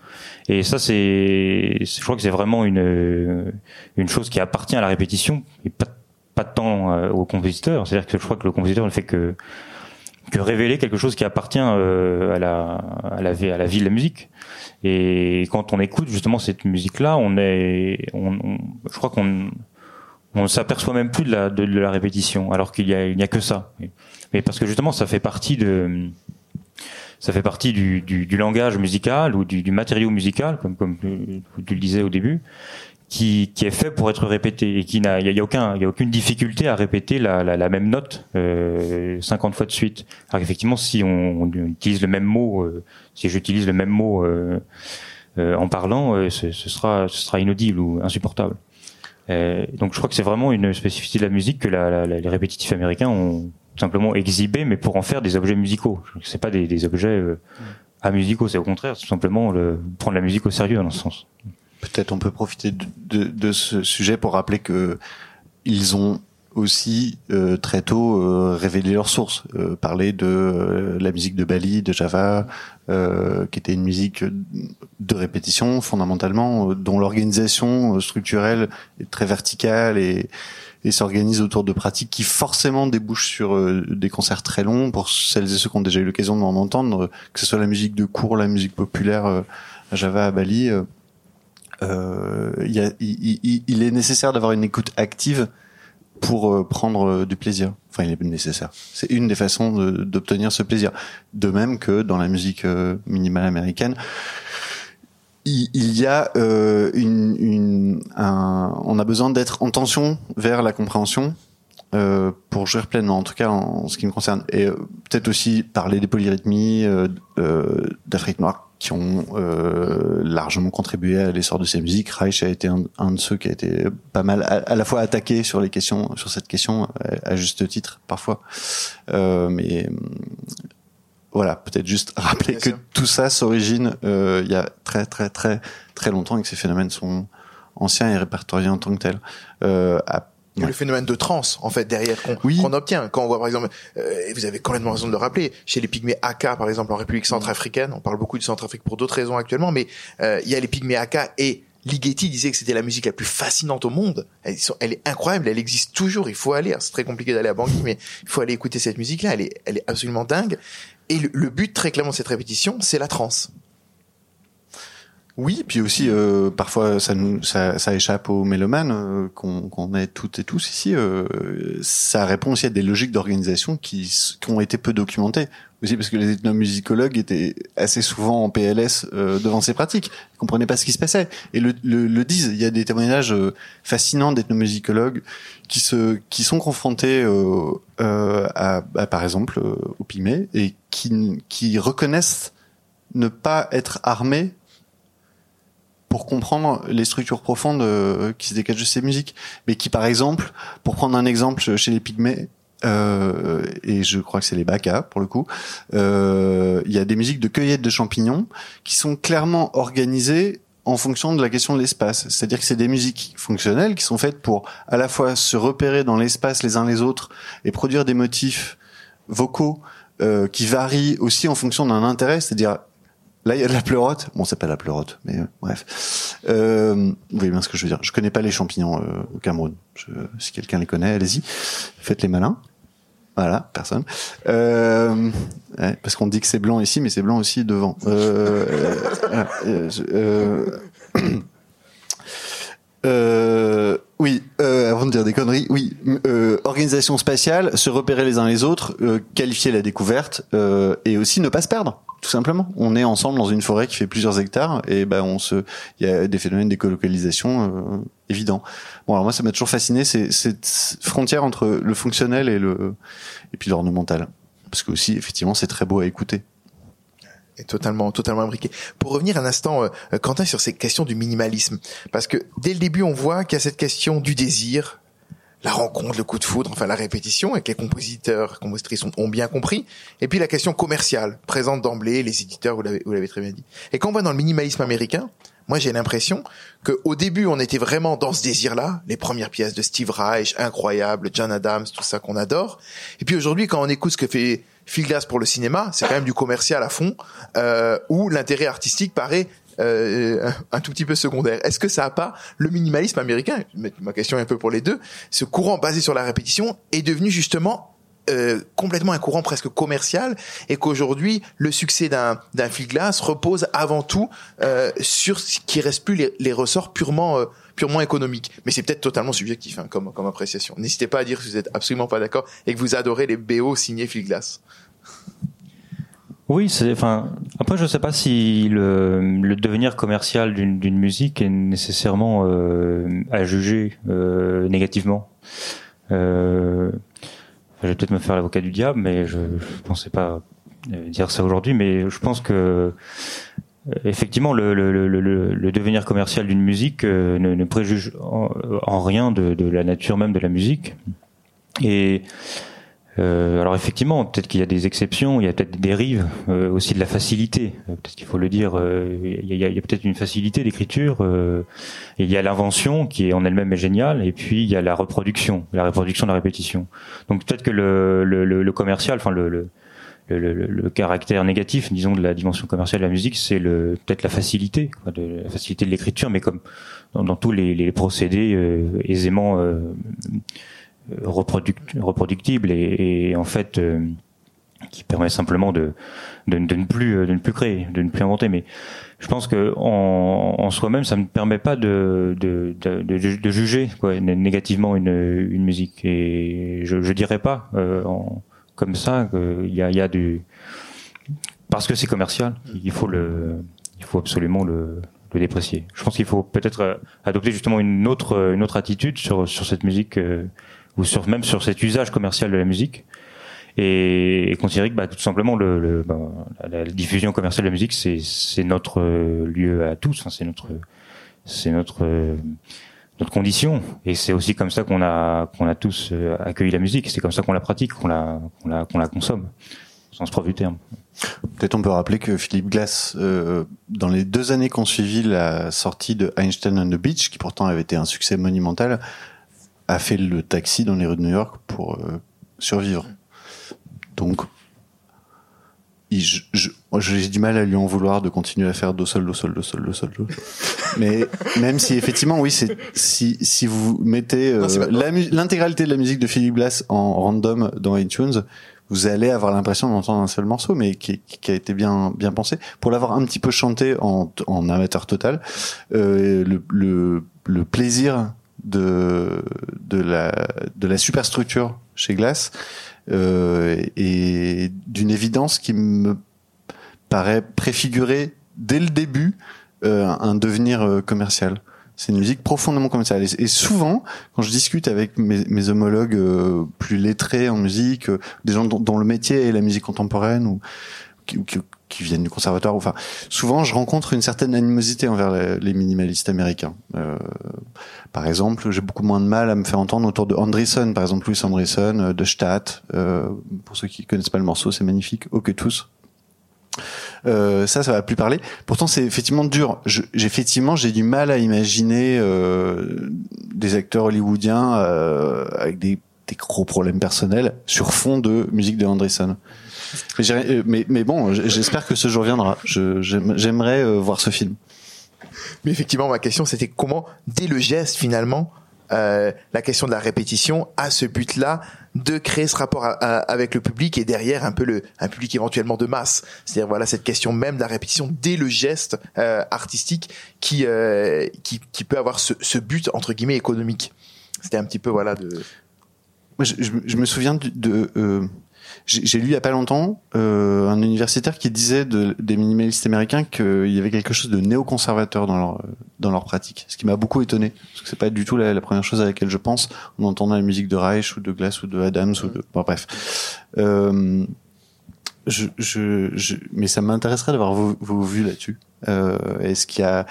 Et ça, c'est, je crois que c'est vraiment une une chose qui appartient à la répétition et pas pas tant euh, au compositeur. C'est-à-dire que je crois que le compositeur ne fait que que révéler quelque chose qui appartient euh, à la à la vie de la musique. Et quand on écoute justement cette musique-là, on est, je crois qu'on on s'aperçoit même plus de la de la répétition, alors qu'il y a il n'y a que ça. Mais parce que justement, ça fait partie de ça fait partie du, du, du langage musical ou du, du, matériau musical, comme, comme tu le disais au début, qui, qui est fait pour être répété et qui n'a, il y, a, aucun, y a aucune difficulté à répéter la, la, la même note euh, 50 fois de suite. Alors effectivement, si on, utilise le même mot, euh, si j'utilise le même mot euh, euh en parlant, euh, ce, ce, sera, ce sera inaudible ou insupportable. Euh, donc je crois que c'est vraiment une spécificité de la musique que la, les répétitifs américains ont, simplement exhiber, mais pour en faire des objets musicaux. C'est pas des, des objets euh, amusicaux, c'est au contraire, c'est simplement le, prendre la musique au sérieux dans ce sens. Peut-être on peut profiter de, de, de, ce sujet pour rappeler que ils ont aussi euh, très tôt euh, révélé leurs sources, euh, parler de euh, la musique de Bali, de Java, euh, qui était une musique de répétition fondamentalement, dont l'organisation structurelle est très verticale et et s'organise autour de pratiques qui forcément débouchent sur euh, des concerts très longs pour celles et ceux qui ont déjà eu l'occasion d'en entendre, que ce soit la musique de cours, la musique populaire euh, Java, à Bali. Euh, a, il, il, est nécessaire d'avoir une écoute active pour prendre du plaisir. Enfin, il est nécessaire. C'est une des façons d'obtenir ce plaisir. De même que dans la musique minimale américaine, il y a euh, une, une un, on a besoin d'être en tension vers la compréhension euh, pour jouer pleinement, en tout cas en, ce qui me concerne. Et euh, peut-être aussi parler des polyrythmies euh, euh d'Afrique noire qui ont largement contribué à l'essor de ces musiques. Reich a été un, un, de ceux qui a été pas mal à, à, la fois attaqué sur les questions, sur cette question, à, à juste titre parfois. mais voilà, peut-être juste rappeler que tout ça s'origine euh, il y a très très très très longtemps et que ces phénomènes sont anciens et répertoriés en tant que tels. Euh, à, ouais. le phénomène de trans, en fait, derrière qu'on oui. qu obtient. Quand on voit, par exemple, euh, et vous avez complètement raison de le rappeler, chez les pygmées Aka, par exemple, en République centrafricaine, on parle beaucoup du Centrafrique pour d'autres raisons actuellement, mais euh, il y a les pygmées Aka et Ligeti disait que c'était la musique la plus fascinante au monde. Elle, elle, est incroyable, elle existe toujours. Il faut aller. C'est très compliqué d'aller à Bangui, mais il faut aller écouter cette musique-là. Elle est, elle est absolument dingue. Et le, but très clairement de cette répétition, c'est la transe. Oui, puis aussi euh, parfois ça, nous, ça, ça échappe aux mélomanes euh, qu'on qu est toutes et tous ici. Euh, ça répond aussi à des logiques d'organisation qui, qui ont été peu documentées aussi parce que les ethnomusicologues étaient assez souvent en PLS euh, devant ces pratiques, ils comprenaient pas ce qui se passait et le, le, le disent. Il y a des témoignages euh, fascinants d'ethnomusicologues qui se qui sont confrontés euh, à, à, par exemple au pygmée et qui qui reconnaissent ne pas être armés pour comprendre les structures profondes euh, qui se dégagent de ces musiques, mais qui, par exemple, pour prendre un exemple chez les Pygmées, euh, et je crois que c'est les Baka pour le coup, euh, il y a des musiques de cueillette de champignons qui sont clairement organisées en fonction de la question de l'espace. C'est-à-dire que c'est des musiques fonctionnelles qui sont faites pour à la fois se repérer dans l'espace les uns les autres et produire des motifs vocaux euh, qui varient aussi en fonction d'un intérêt, c'est-à-dire Là, il y a de la pleurote. Bon, c'est pas la pleurote, mais euh, bref. Euh, vous voyez bien ce que je veux dire. Je connais pas les champignons euh, au Cameroun. Je, si quelqu'un les connaît, allez-y. Faites les malins. Voilà, personne. Euh, ouais, parce qu'on dit que c'est blanc ici, mais c'est blanc aussi devant. Euh, euh, euh, euh, oui, euh, avant de dire des conneries, oui, euh, organisation spatiale, se repérer les uns les autres, qualifier la découverte et aussi ne pas se perdre, tout simplement. On est ensemble dans une forêt qui fait plusieurs hectares et ben on se, il y a des phénomènes d'écolocalisation euh, évidents. Bon alors moi ça m'a toujours fasciné c'est cette frontière entre le fonctionnel et le et puis l'ornemental, parce que aussi effectivement c'est très beau à écouter. est totalement totalement imbriqué. Pour revenir un instant, euh, Quentin, sur ces questions du minimalisme, parce que dès le début, on voit qu'il y a cette question du désir, la rencontre, le coup de foudre, enfin la répétition, et que les compositeurs, compositrices ont, bien compris, et puis la question commerciale, présente d'emblée, les éditeurs, vous l'avez, très bien dit. Et quand on voit dans le minimalisme américain, moi j'ai l'impression que au début on était vraiment dans ce désir-là, les premières pièces de Steve Reich, incroyables, John Adams, tout ça qu'on adore. Et puis aujourd'hui quand on écoute ce que fait Phil Glass pour le cinéma, c'est quand même du commercial à fond, euh, où l'intérêt artistique paraît euh, un tout petit peu secondaire. Est-ce que ça a pas le minimalisme américain? Ma question est un peu pour les deux. Ce courant basé sur la répétition est devenu justement euh, complètement un courant presque commercial et qu'aujourd'hui le succès d'un d'un Phil Glass repose avant tout euh, sur ce qui reste plus les, ressorts purement euh, purement économiques. Mais c'est peut-être totalement subjectif hein, comme comme appréciation. N'hésitez pas à dire si vous êtes absolument pas d'accord et que vous adorez les BO signés Phil Glass. Oui. Enfin, après, je sais pas si le, le devenir commercial d'une musique est nécessairement euh, à juger euh, négativement. Euh, je vais peut-être me faire l'avocat du diable, mais je, je pensais pas euh, dire ça aujourd'hui. Mais je pense que euh, effectivement, le, le, le, le, le devenir commercial d'une musique euh, ne, ne préjuge en, en rien de, de la nature même de la musique. Et euh, alors effectivement, peut-être qu'il y a des exceptions, il y a peut-être des dérives, euh, aussi de la facilité. Euh, peut-être qu'il faut le dire. euh, il y a, a peut-être une facilité d'écriture. euh, il y a l'invention qui est en elle-même est géniale, et puis il y a la reproduction, la reproduction de la répétition. Donc peut-être que le, le, le, le commercial, enfin le, le caractère négatif, disons, de la dimension commerciale de la musique, c'est le peut-être la facilité, quoi, de, la facilité de l'écriture, mais comme dans, tous les, les procédés euh, aisément reproduct, reproductibles et, en fait euh, qui permet simplement de, de, ne plus de ne plus créer, de ne plus inventer. Mais je pense que en, soi-même, ça ne permet pas de de, de, juger négativement une, une musique. Et je, je dirais pas euh, comme ça qu'il y a, du parce que c'est commercial, il faut le il faut absolument le, déprécier. Je pense qu'il faut peut-être euh, adopter justement une autre une autre attitude sur sur cette musique ou sur même sur cet usage commercial de la musique et, et considérer que bah, tout simplement le, le bah, la, diffusion commerciale de la musique c'est c'est notre euh, lieu à tous, hein, c'est notre c'est notre euh, notre condition. Et c'est aussi comme ça qu'on a qu'on a tous euh, accueilli la musique, c'est comme ça qu'on la pratique, qu'on la qu'on la qu'on la consomme. Au sens propre du terme. Peut-être on peut rappeler que Philippe Glass, euh, dans les deux années qu'on suivi la sortie de Einstein on the Beach, qui pourtant avait été un succès monumental, a fait le taxi dans les rues de New York pour euh, survivre. Donc, il- je- je- j'ai du mal à lui en vouloir de continuer à faire do sol, do sol, do sol, do sol, do. <laughs> Mais même si effectivement, oui, c'est si si vous mettez euh, l'intégralité de la musique de Philippe Glass en random dans iTunes, vous allez avoir l'impression d'entendre un seul morceau, mais qui, qui a été bien bien pensé. Pour l'avoir un petit peu chanté en, en amateur total, euh, le, le, le plaisir de de la de la superstructure chez Glass euh, est d'une évidence qui me paraît préfigurer dès le début euh, un devenir euh, commercial. C'est une musique profondément commerciale. Et, et souvent, quand je discute avec mes, mes homologues euh, plus lettrés en musique, euh, des gens dont, dont le métier est la musique contemporaine ou qui, qui, viennent du conservatoire, enfin, souvent je rencontre une certaine animosité envers les, minimalistes américains. Euh, par exemple, j'ai beaucoup moins de mal à me faire entendre autour de Andreessen, par exemple Louis Andreessen, euh, de Stadt. Euh, pour ceux qui connaissent pas le morceau, c'est magnifique. Ok tous. Euh, ça, ça va plus parler. Pourtant, c'est effectivement dur. Je- effectivement, j'ai du mal à imaginer des acteurs hollywoodiens avec des des gros problèmes personnels sur fond de musique de Andreessen. Mais, euh, mais, mais bon, j'espère que ce jour viendra. J'aimerais euh, voir ce film. Mais effectivement, ma question, c'était comment, dès le geste, finalement, euh, la question de la répétition a ce but-là de créer ce rapport à- à- avec le public et derrière un peu le un public éventuellement de masse. C'est-à-dire voilà cette question même de la répétition dès le geste euh, artistique qui, euh, qui qui peut avoir ce, ce but entre guillemets économique. C'était un petit peu voilà de Moi, je, je- je me souviens de. de, euh, j'ai lu il y a pas longtemps euh, un universitaire qui disait de, des minimalistes américains qu'il y avait quelque chose de néoconservateur dans leur dans leur pratique, ce qui m'a beaucoup étonné parce que c'est pas du tout la, la première chose à laquelle je pense en entendant la musique de Reich ou de Glass ou de Adams ou de bon, bref. Euh, je, je, je, mais ça m'intéresserait d'avoir vos, vos vues là-dessus. Euh, est-ce qu'il y a,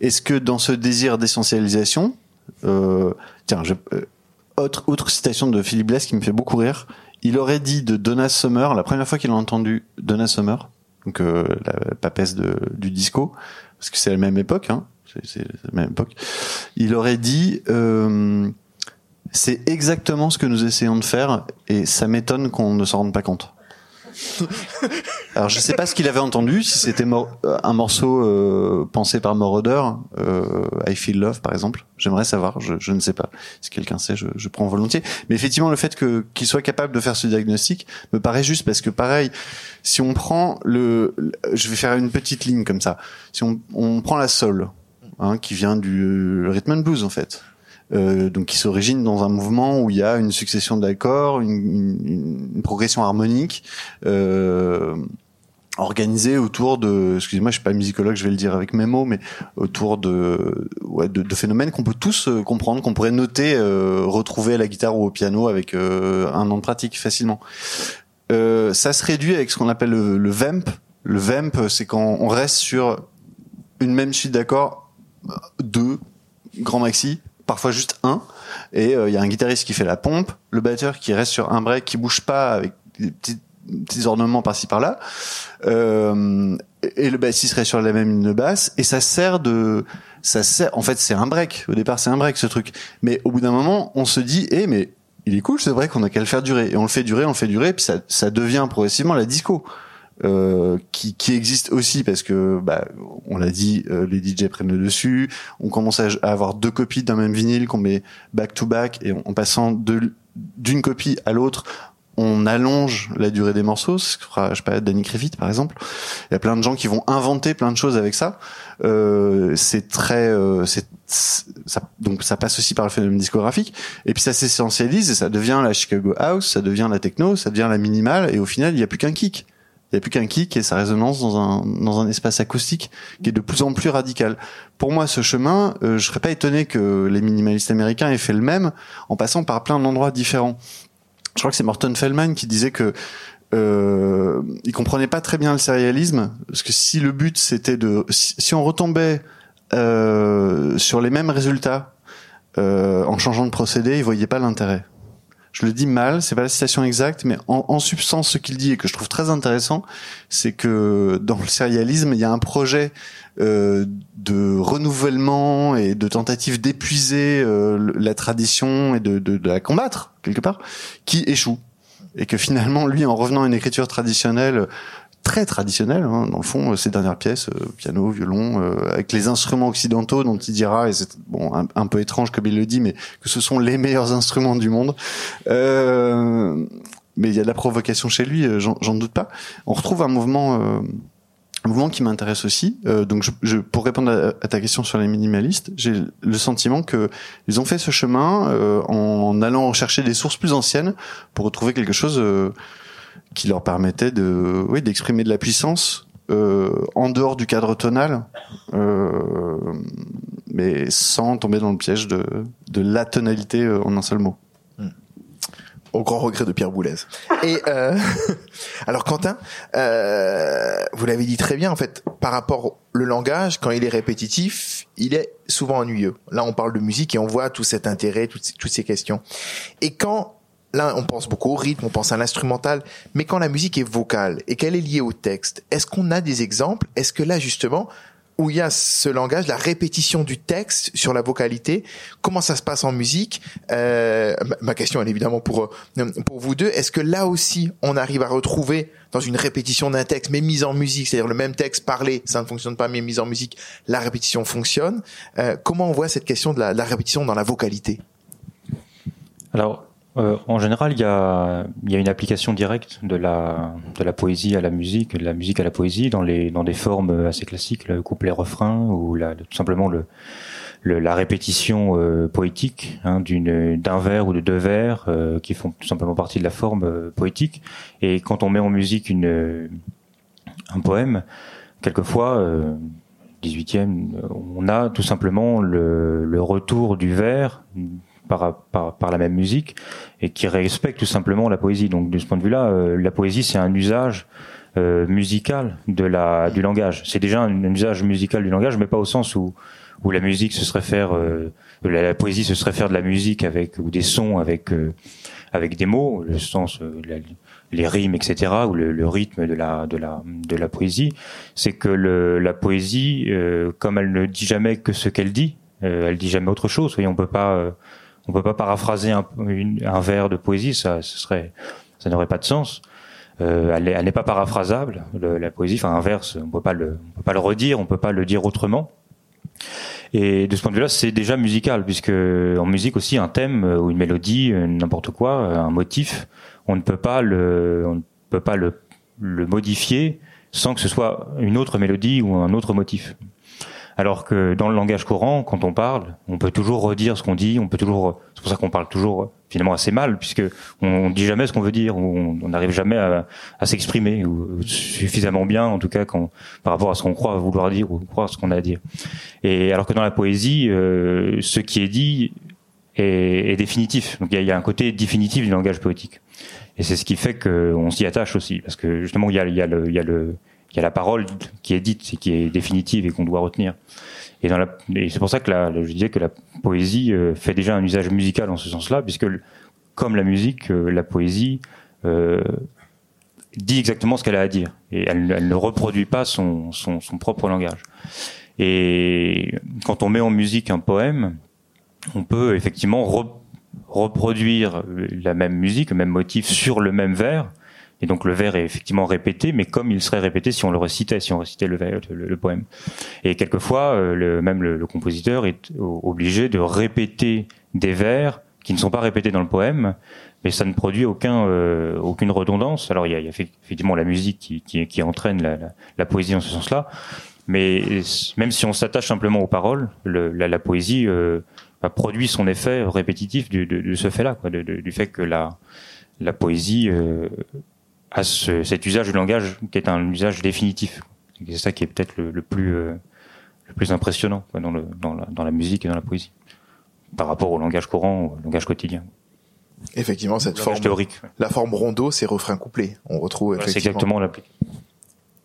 est-ce que dans ce désir d'essentialisation, euh, tiens, je, autre, autre citation de Philippe Glass qui me fait beaucoup rire. Il aurait dit de Donna Summer, la première fois qu'il a entendu Donna Summer, donc euh, la papesse de, du disco, parce que c'est la même époque, hein, la même époque. Il aurait dit, euh, c'est exactement ce que nous essayons de faire, et ça m'étonne qu'on ne s'en rende pas compte. <laughs> Alors je sais pas ce qu'il avait entendu, si c'était euh, un morceau euh, pensé par Moroder, euh, I Feel Love par exemple. J'aimerais savoir, je, je ne sais pas. Si quelqu'un sait, je, je prends volontiers. Mais effectivement, le fait que qu'il soit capable de faire ce diagnostic me paraît juste parce que pareil, si on prend le, je vais faire une petite ligne comme ça. Si on, on prend la soul, hein, qui vient du rhythm and blues en fait. Euh, donc qui s'origine dans un mouvement où il y a une succession d'accords, une, une- une progression harmonique euh, organisée autour de, excusez-moi, je suis pas musicologue, je vais le dire avec mes mots, mais autour de, ouais, de, de phénomènes qu'on peut tous euh, comprendre, qu'on pourrait noter, euh, retrouver à la guitare ou au piano avec euh, un an de pratique facilement. Euh, ça se réduit avec ce qu'on appelle le, le vamp. Le vamp, c'est quand on reste sur une même suite d'accords, deux, grand maxi, parfois juste un, et euh, il y a un guitariste qui fait la pompe, le batteur qui reste sur un break, qui bouge pas avec des petits, ornements par-ci par-là, euh, et le bassiste reste sur la même ligne de basse, et ça sert de, ça sert, en fait c'est un break, au départ c'est un break ce truc, mais au bout d'un moment on se dit, eh mais il est cool, c'est vrai qu'on a qu'à le faire durer, et on le fait durer, on le fait durer, puis ça, ça devient progressivement la disco. Euh, qui, qui existe aussi parce que bah, on l'a dit, euh, les DJ prennent le dessus. On commence à, à avoir deux copies d'un même vinyle qu'on met back to back et en, passant d'une copie à l'autre, on allonge la durée des morceaux. Ce que fera, je sais pas, Danny Griffith par exemple. Il y a plein de gens qui vont inventer plein de choses avec ça. Euh, c'est très, euh, c'est ça, donc ça passe aussi par le phénomène discographique. Et puis ça s'essentialise et ça devient la Chicago House, ça devient la techno, ça devient la minimale. Et au final, il n'y a plus qu'un kick. Il n'y a plus qu'un kick et sa résonance dans un, dans un espace acoustique qui est de plus en plus radical. Pour moi, ce chemin, euh, je serais pas étonné que les minimalistes américains aient fait le même en passant par plein d'endroits différents. Je crois que c'est Morton Feldman qui disait que euh, il comprenait pas très bien le sérialisme parce que si le but c'était de si, on retombait euh, sur les mêmes résultats euh, en changeant de procédé, il voyait pas l'intérêt je le dis mal, c'est pas la citation exacte, mais en, substance, ce qu'il dit et que je trouve très intéressant, c'est que dans le sérialisme, il y a un projet euh, de renouvellement et de tentative d'épuiser euh, la tradition et de la combattre quelque part, qui échoue, et que finalement, lui, en revenant à une écriture traditionnelle très traditionnelle, hein, dans le fond, euh, ces dernières pièces, euh, piano, violon, euh, avec les instruments occidentaux dont il dira, et c'est bon un, peu étrange comme il le dit, mais que ce sont les meilleurs instruments du monde. Mais il y a de la provocation chez lui, j'en doute pas. On retrouve un mouvement, un mouvement qui m'intéresse aussi. Euh, donc, je, je, pour répondre à, à, ta question sur les minimalistes, j'ai le sentiment que ils ont fait ce chemin euh, en allant chercher des sources plus anciennes pour retrouver quelque chose euh, qui leur permettait de, oui, d'exprimer de la puissance euh, en dehors du cadre tonal, euh, mais sans tomber dans le piège de, de la tonalité euh, en un seul mot. Au grand regret de Pierre Boulez. Et euh, <laughs> alors Quentin, euh, vous l'avez dit très bien en fait, par rapport le langage, quand il est répétitif, il est souvent ennuyeux. Là, on parle de musique et on voit tout cet intérêt, toutes toutes ces questions. Et quand Là, on pense beaucoup au rythme, on pense à l'instrumental, mais quand la musique est vocale et qu'elle est liée au texte, est-ce qu'on a des exemples? Est-ce que là, justement, où il y a ce langage, la répétition du texte sur la vocalité. Comment ça se passe en musique? Euh, Ma question est évidemment pour pour vous deux. Est-ce que là aussi on arrive à retrouver dans une répétition d'un texte, mais mise en musique, c'est-à-dire le même texte parlé, ça ne fonctionne pas, mais mise en musique, la répétition fonctionne? Euh, comment on voit cette question de la, de la répétition dans la vocalité? Alors, euh, en général, il y a, y a une application directe de la, de la poésie à la musique, de la musique à la poésie, dans, les, dans des formes assez classiques, le couplet-refrain, ou la, tout simplement le, le la répétition euh, poétique hein, d'un vers ou de deux vers euh, qui font tout simplement partie de la forme euh, poétique. Et quand on met en musique une, un poème, quelquefois, 18e, on a tout simplement le, le retour du vers par, par, par, la même musique et qui respecte tout simplement la poésie. Donc de ce point de vue-là, euh, la poésie c'est un usage euh, musical de la du langage. C'est déjà un, usage musical du langage, mais pas au sens où où la musique ce serait faire euh, la, poésie ce serait faire de la musique avec ou des sons avec euh, avec des mots, le sens euh, les rimes, etc., ou le, le, rythme de la de la de la poésie. C'est que le, la poésie, comme elle ne dit jamais que ce qu'elle dit, elle dit jamais autre chose. Et on peut pas on peut pas paraphraser un, une, un vers de poésie, ça, ce serait, ça n'aurait pas de sens. Euh, elle n'est pas paraphrasable, le, la poésie. Enfin, un vers, on peut pas le, on peut pas le redire, on peut pas le dire autrement. Et de ce point de vue-là, c'est déjà musical, puisque en musique aussi, un thème ou une mélodie, n'importe quoi, un motif, on ne peut pas le, on ne peut pas le modifier sans que ce soit une autre mélodie ou un autre motif. Alors que dans le langage courant, quand on parle, on peut toujours redire ce qu'on dit, on peut toujours. C'est pour ça qu'on parle toujours finalement assez mal, puisque on, dit jamais ce qu'on veut dire, on n'arrive jamais à, s'exprimer ou suffisamment bien, en tout cas, par rapport à ce qu'on croit vouloir dire ou croire ce qu'on a à dire. Et alors que dans la poésie, euh, ce qui est dit est, définitif. Donc il y a, un côté définitif du langage poétique. Et c'est ce qui fait qu'on s'y attache aussi, parce que justement il y a, y a le il y a la parole qui est dite et qui est définitive et qu'on doit retenir. Et, c'est pour ça que je disais que la poésie euh, fait déjà un usage musical en ce sens-là, puisque comme la musique, euh, la poésie euh, dit exactement ce qu'elle a à dire et elle, ne reproduit pas son, propre langage. Et quand on met en musique un poème, on peut effectivement re, reproduire la même musique, le même motif sur le même vers, et donc le vers est effectivement répété, mais comme il serait répété si on le récitait, si on récitait le, poème. Et quelquefois, euh, même le, compositeur est obligé de répéter des vers qui ne sont pas répétés dans le poème, mais ça ne produit aucun, euh, aucune redondance. Alors il y a, effectivement la musique qui, entraîne la, poésie en ce sens-là, mais même si on s'attache simplement aux paroles, le, la, poésie euh, produit son effet répétitif de, ce fait-là, du fait que la, poésie à ce, cet usage du langage qui est un usage définitif. C'est ça qui est peut-être le, le, plus euh, le plus impressionnant quoi, dans, le, dans, la, dans la musique et dans la poésie par rapport au langage courant, au langage quotidien. Effectivement, cette forme théorique. La forme rondeau, c'est refrain couplé. On retrouve voilà, C'est exactement la.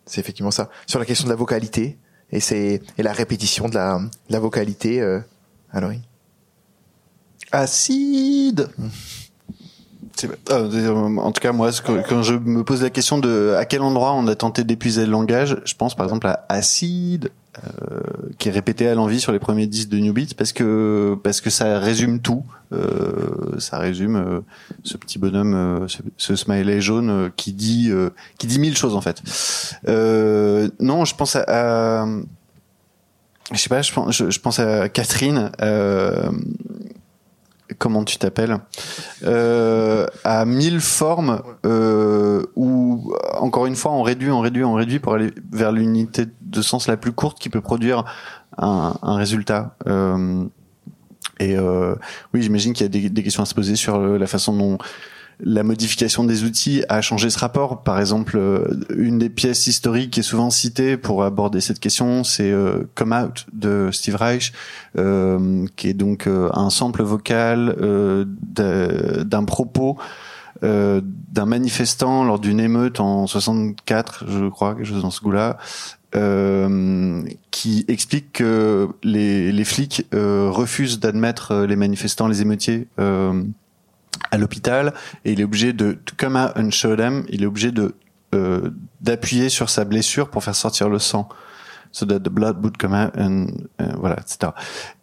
C'est effectivement ça. Sur la question de la vocalité et c'est et la répétition de la, de la vocalité, euh, alors Acide. Euh, en tout cas, moi, quand je me pose la question de à quel endroit on a tenté d'épuiser le langage, je pense par exemple à acide, euh, qui est répété à l'envie sur les premiers disques de New Beat, parce que parce que ça résume tout. Euh, ça résume euh, ce petit bonhomme, euh, ce, smiley jaune euh, qui dit qui dit mille choses en fait. non, je pense à, je sais pas, je pense, je, je pense à Catherine comment tu t'appelles, euh, à mille formes euh, où, encore une fois, on réduit, on réduit, on réduit pour aller vers l'unité de sens la plus courte qui peut produire un, un résultat. Euh, et euh, oui, j'imagine qu'il y a des, des, questions à se poser sur la façon dont la modification des outils a changé ce rapport. Par exemple, euh, une des pièces historiques qui est souvent citée pour aborder cette question, c'est euh, Come Out de Steve Reich, euh, qui est donc un sample vocal d'un propos d'un manifestant lors d'une émeute en 64, je crois, quelque chose dans ce goût-là, qui explique que les, flics refusent d'admettre les manifestants, les émeutiers, à l'hôpital et il est obligé de, comme à Unshow Them, il est obligé de euh, d'appuyer sur sa blessure pour faire sortir le sang. So that the blood would come and, euh, voilà, etc.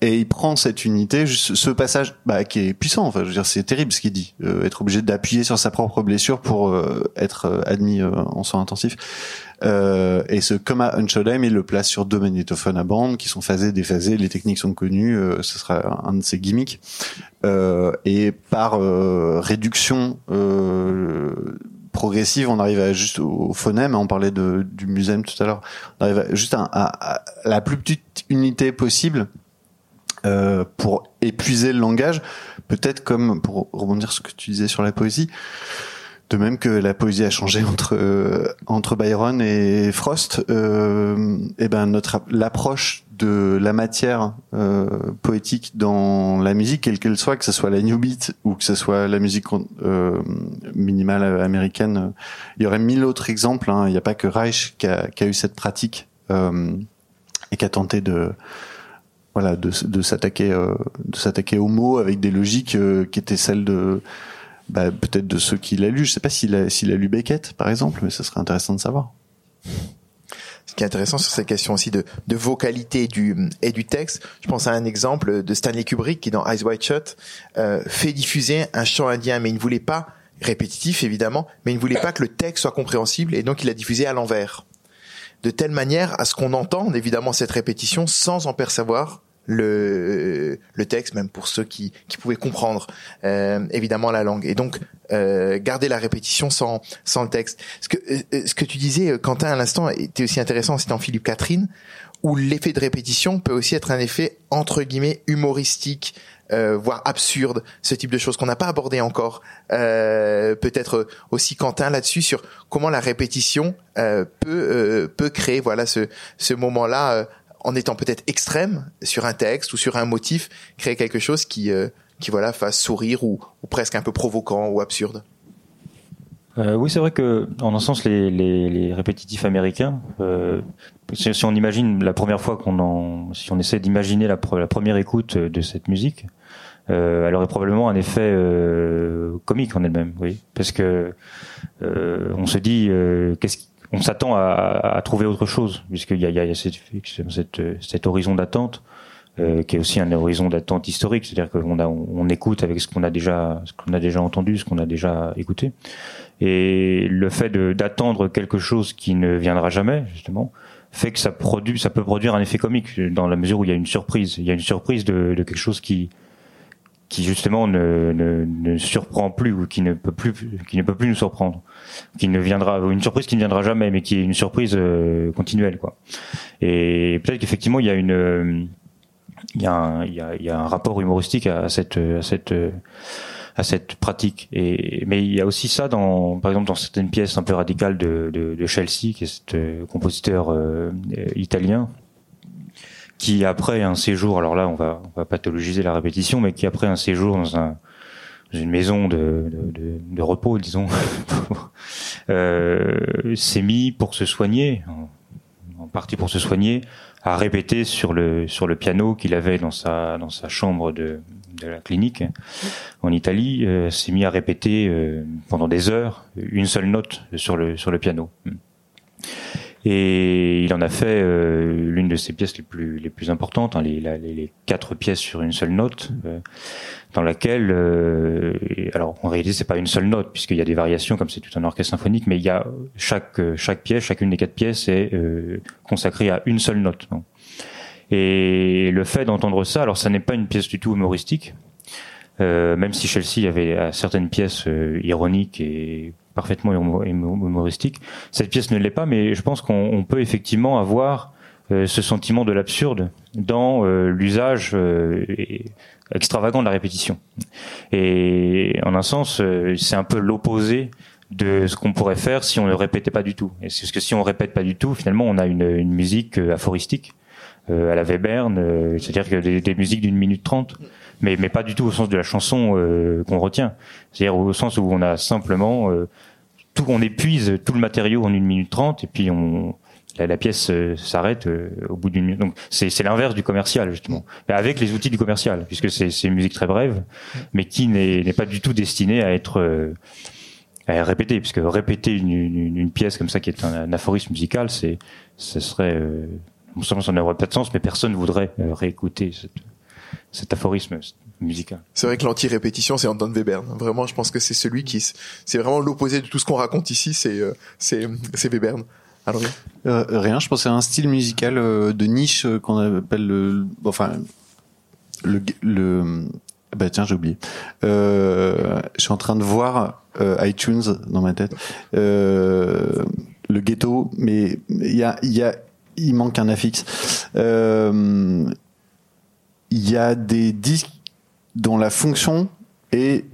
Et il prend cette unité, ce passage bah, qui est puissant. Enfin, je veux dire, c'est terrible ce qu'il dit, euh, être obligé d'appuyer sur sa propre blessure pour être admis en soins intensifs. Euh, et ce Coma Unshodem, il le place sur deux magnétophones à bande qui sont phasés, déphasés. Les techniques sont connues. Euh, ce sera un de ses gimmicks. Euh, et par réduction progressive, on arrive à juste au phonème. On parlait du musème tout à l'heure. On arrive juste à, la plus petite unité possible pour épuiser le langage. Peut-être comme pour rebondir sur ce que tu disais sur la poésie. De même que la poésie a changé entre euh, entre Byron et Frost, euh, eh ben notre l'approche de la matière euh, poétique dans la musique, quelle qu'elle soit, que ce soit la new beat ou que ce soit la musique euh, minimale américaine, il y aurait mille autres exemples. Hein. Il n'y a pas que Reich qui a, qui a eu cette pratique euh, et qui a tenté de voilà de, s'attaquer de s'attaquer aux mots avec des logiques qui étaient celles de bah, peut-être de ceux qui l'a lu. Je sais pas s'il a, s'il a lu Beckett, par exemple, mais ce serait intéressant de savoir. Ce qui est intéressant sur cette question aussi de, de vocalité du, et du texte, je pense à un exemple de Stanley Kubrick qui dans Eyes Wide Shut euh, fait diffuser un chant indien, mais il ne voulait pas répétitif évidemment, mais il ne voulait pas que le texte soit compréhensible et donc il l'a diffusé à l'envers, de telle manière à ce qu'on entende évidemment cette répétition sans en percevoir le, le texte, même pour ceux qui, qui pouvaient comprendre euh, évidemment la langue. Et donc euh, garder la répétition sans, sans le texte. Ce que, euh, ce que tu disais, Quentin, à l'instant, était aussi intéressant, c'était en Philippe Catherine, où l'effet de répétition peut aussi être un effet entre guillemets humoristique, euh, voire absurde, ce type de choses qu'on n'a pas abordé encore. Euh, Peut-être aussi Quentin là-dessus sur comment la répétition euh, peut peut créer voilà ce ce moment-là en étant peut-être extrême sur un texte ou sur un motif, créer quelque chose qui, euh, qui voilà, fasse sourire ou, presque un peu provoquant ou absurde. Euh, oui, c'est vrai que, en un sens, les, répétitifs américains, euh, si, on imagine la première fois qu'on si on essaie d'imaginer la, première écoute de cette musique, elle aurait probablement un effet comique en elle-même, oui, parce que on se dit qu'est-ce on s'attend à, à, trouver autre chose, puisqu'il y a, il y a cette, cette, cet horizon d'attente euh, qui est aussi un horizon d'attente historique, c'est-à-dire qu'on on, écoute avec ce qu'on a déjà, ce qu'on a déjà entendu, ce qu'on a déjà écouté, et le fait d'attendre quelque chose qui ne viendra jamais, justement, fait que ça produit, ça peut produire un effet comique dans la mesure où il y a une surprise, il y a une surprise de, de quelque chose qui qui justement ne, ne, ne, surprend plus ou qui ne peut plus qui ne peut plus nous surprendre. Qui ne viendra une surprise qui ne viendra jamais mais qui est une surprise euh, continuelle quoi. Et peut-être qu'effectivement il y a une il y a un, il y a, il y a un rapport humoristique à cette à cette à cette pratique. Et mais il y a aussi ça dans par exemple dans certaines pièces un peu radicales de de, de Chelsea qui est ce euh, compositeur euh, italien qui après un séjour, alors là on va, on va pathologiser la répétition, mais qui après un séjour dans, un, dans une maison de, de, de, repos, disons, <laughs> euh, s'est mis pour se soigner, en, partie pour se soigner, à répéter sur le sur le piano qu'il avait dans sa dans sa chambre de, de la clinique en Italie, euh, s'est mis à répéter euh, pendant des heures une seule note sur le sur le piano. Et il en a fait euh, l'une de ses pièces les plus importantes, hein, les, quatre pièces sur une seule note, euh, dans laquelle, euh, alors en réalité c'est pas une seule note puisqu'il y a des variations comme c'est tout un orchestre symphonique, mais il y a chaque chaque pièce, chacune des quatre pièces est consacrée à une seule note. Et le fait d'entendre ça, alors ça n'est pas une pièce du tout humoristique, même si Chelsea avait certaines pièces ironiques et parfaitement humoristique. Cette pièce ne l'est pas, mais je pense qu'on peut effectivement avoir euh, ce sentiment de l'absurde dans euh, l'usage euh, extravagant de la répétition. Et en un sens, c'est un peu l'opposé de ce qu'on pourrait faire si on ne répétait pas du tout. Et c'est parce que si on répète pas du tout, finalement, on a une, musique aphoristique à la Webern, c'est-à-dire que des, musiques d'une minute trente mais, pas du tout au sens de la chanson qu'on retient. C'est-à-dire au sens où on a simplement tout, on épuise tout le matériau en une minute trente et puis on la, pièce euh, s'arrête au bout d'une minute. Donc c'est l'inverse du commercial justement, avec les outils du commercial, puisque c'est une musique très brève, mais qui n'est pas du tout destinée à être à répéter, puisque répéter une, une, une, pièce comme ça qui est un, aphorisme musical, c'est ce serait non seulement ça n'aurait pas de sens, mais personne voudrait euh, réécouter cette, cet aphorisme musical. C'est vrai que l'anti-répétition, c'est Anton Webern. Vraiment, je pense que c'est celui qui, c'est vraiment l'opposé de tout ce qu'on raconte ici, c'est, euh, c'est, c'est Webern. Alors, euh, rien, je pense à un style musical euh, de niche euh, qu'on appelle le, enfin, le, le, bah tiens, j'ai oublié. Euh, je suis en train de voir euh, iTunes dans ma tête, euh, le ghetto, mais il y a, il y a, il manque un affixe. Euh, Il y a des disques dont la fonction est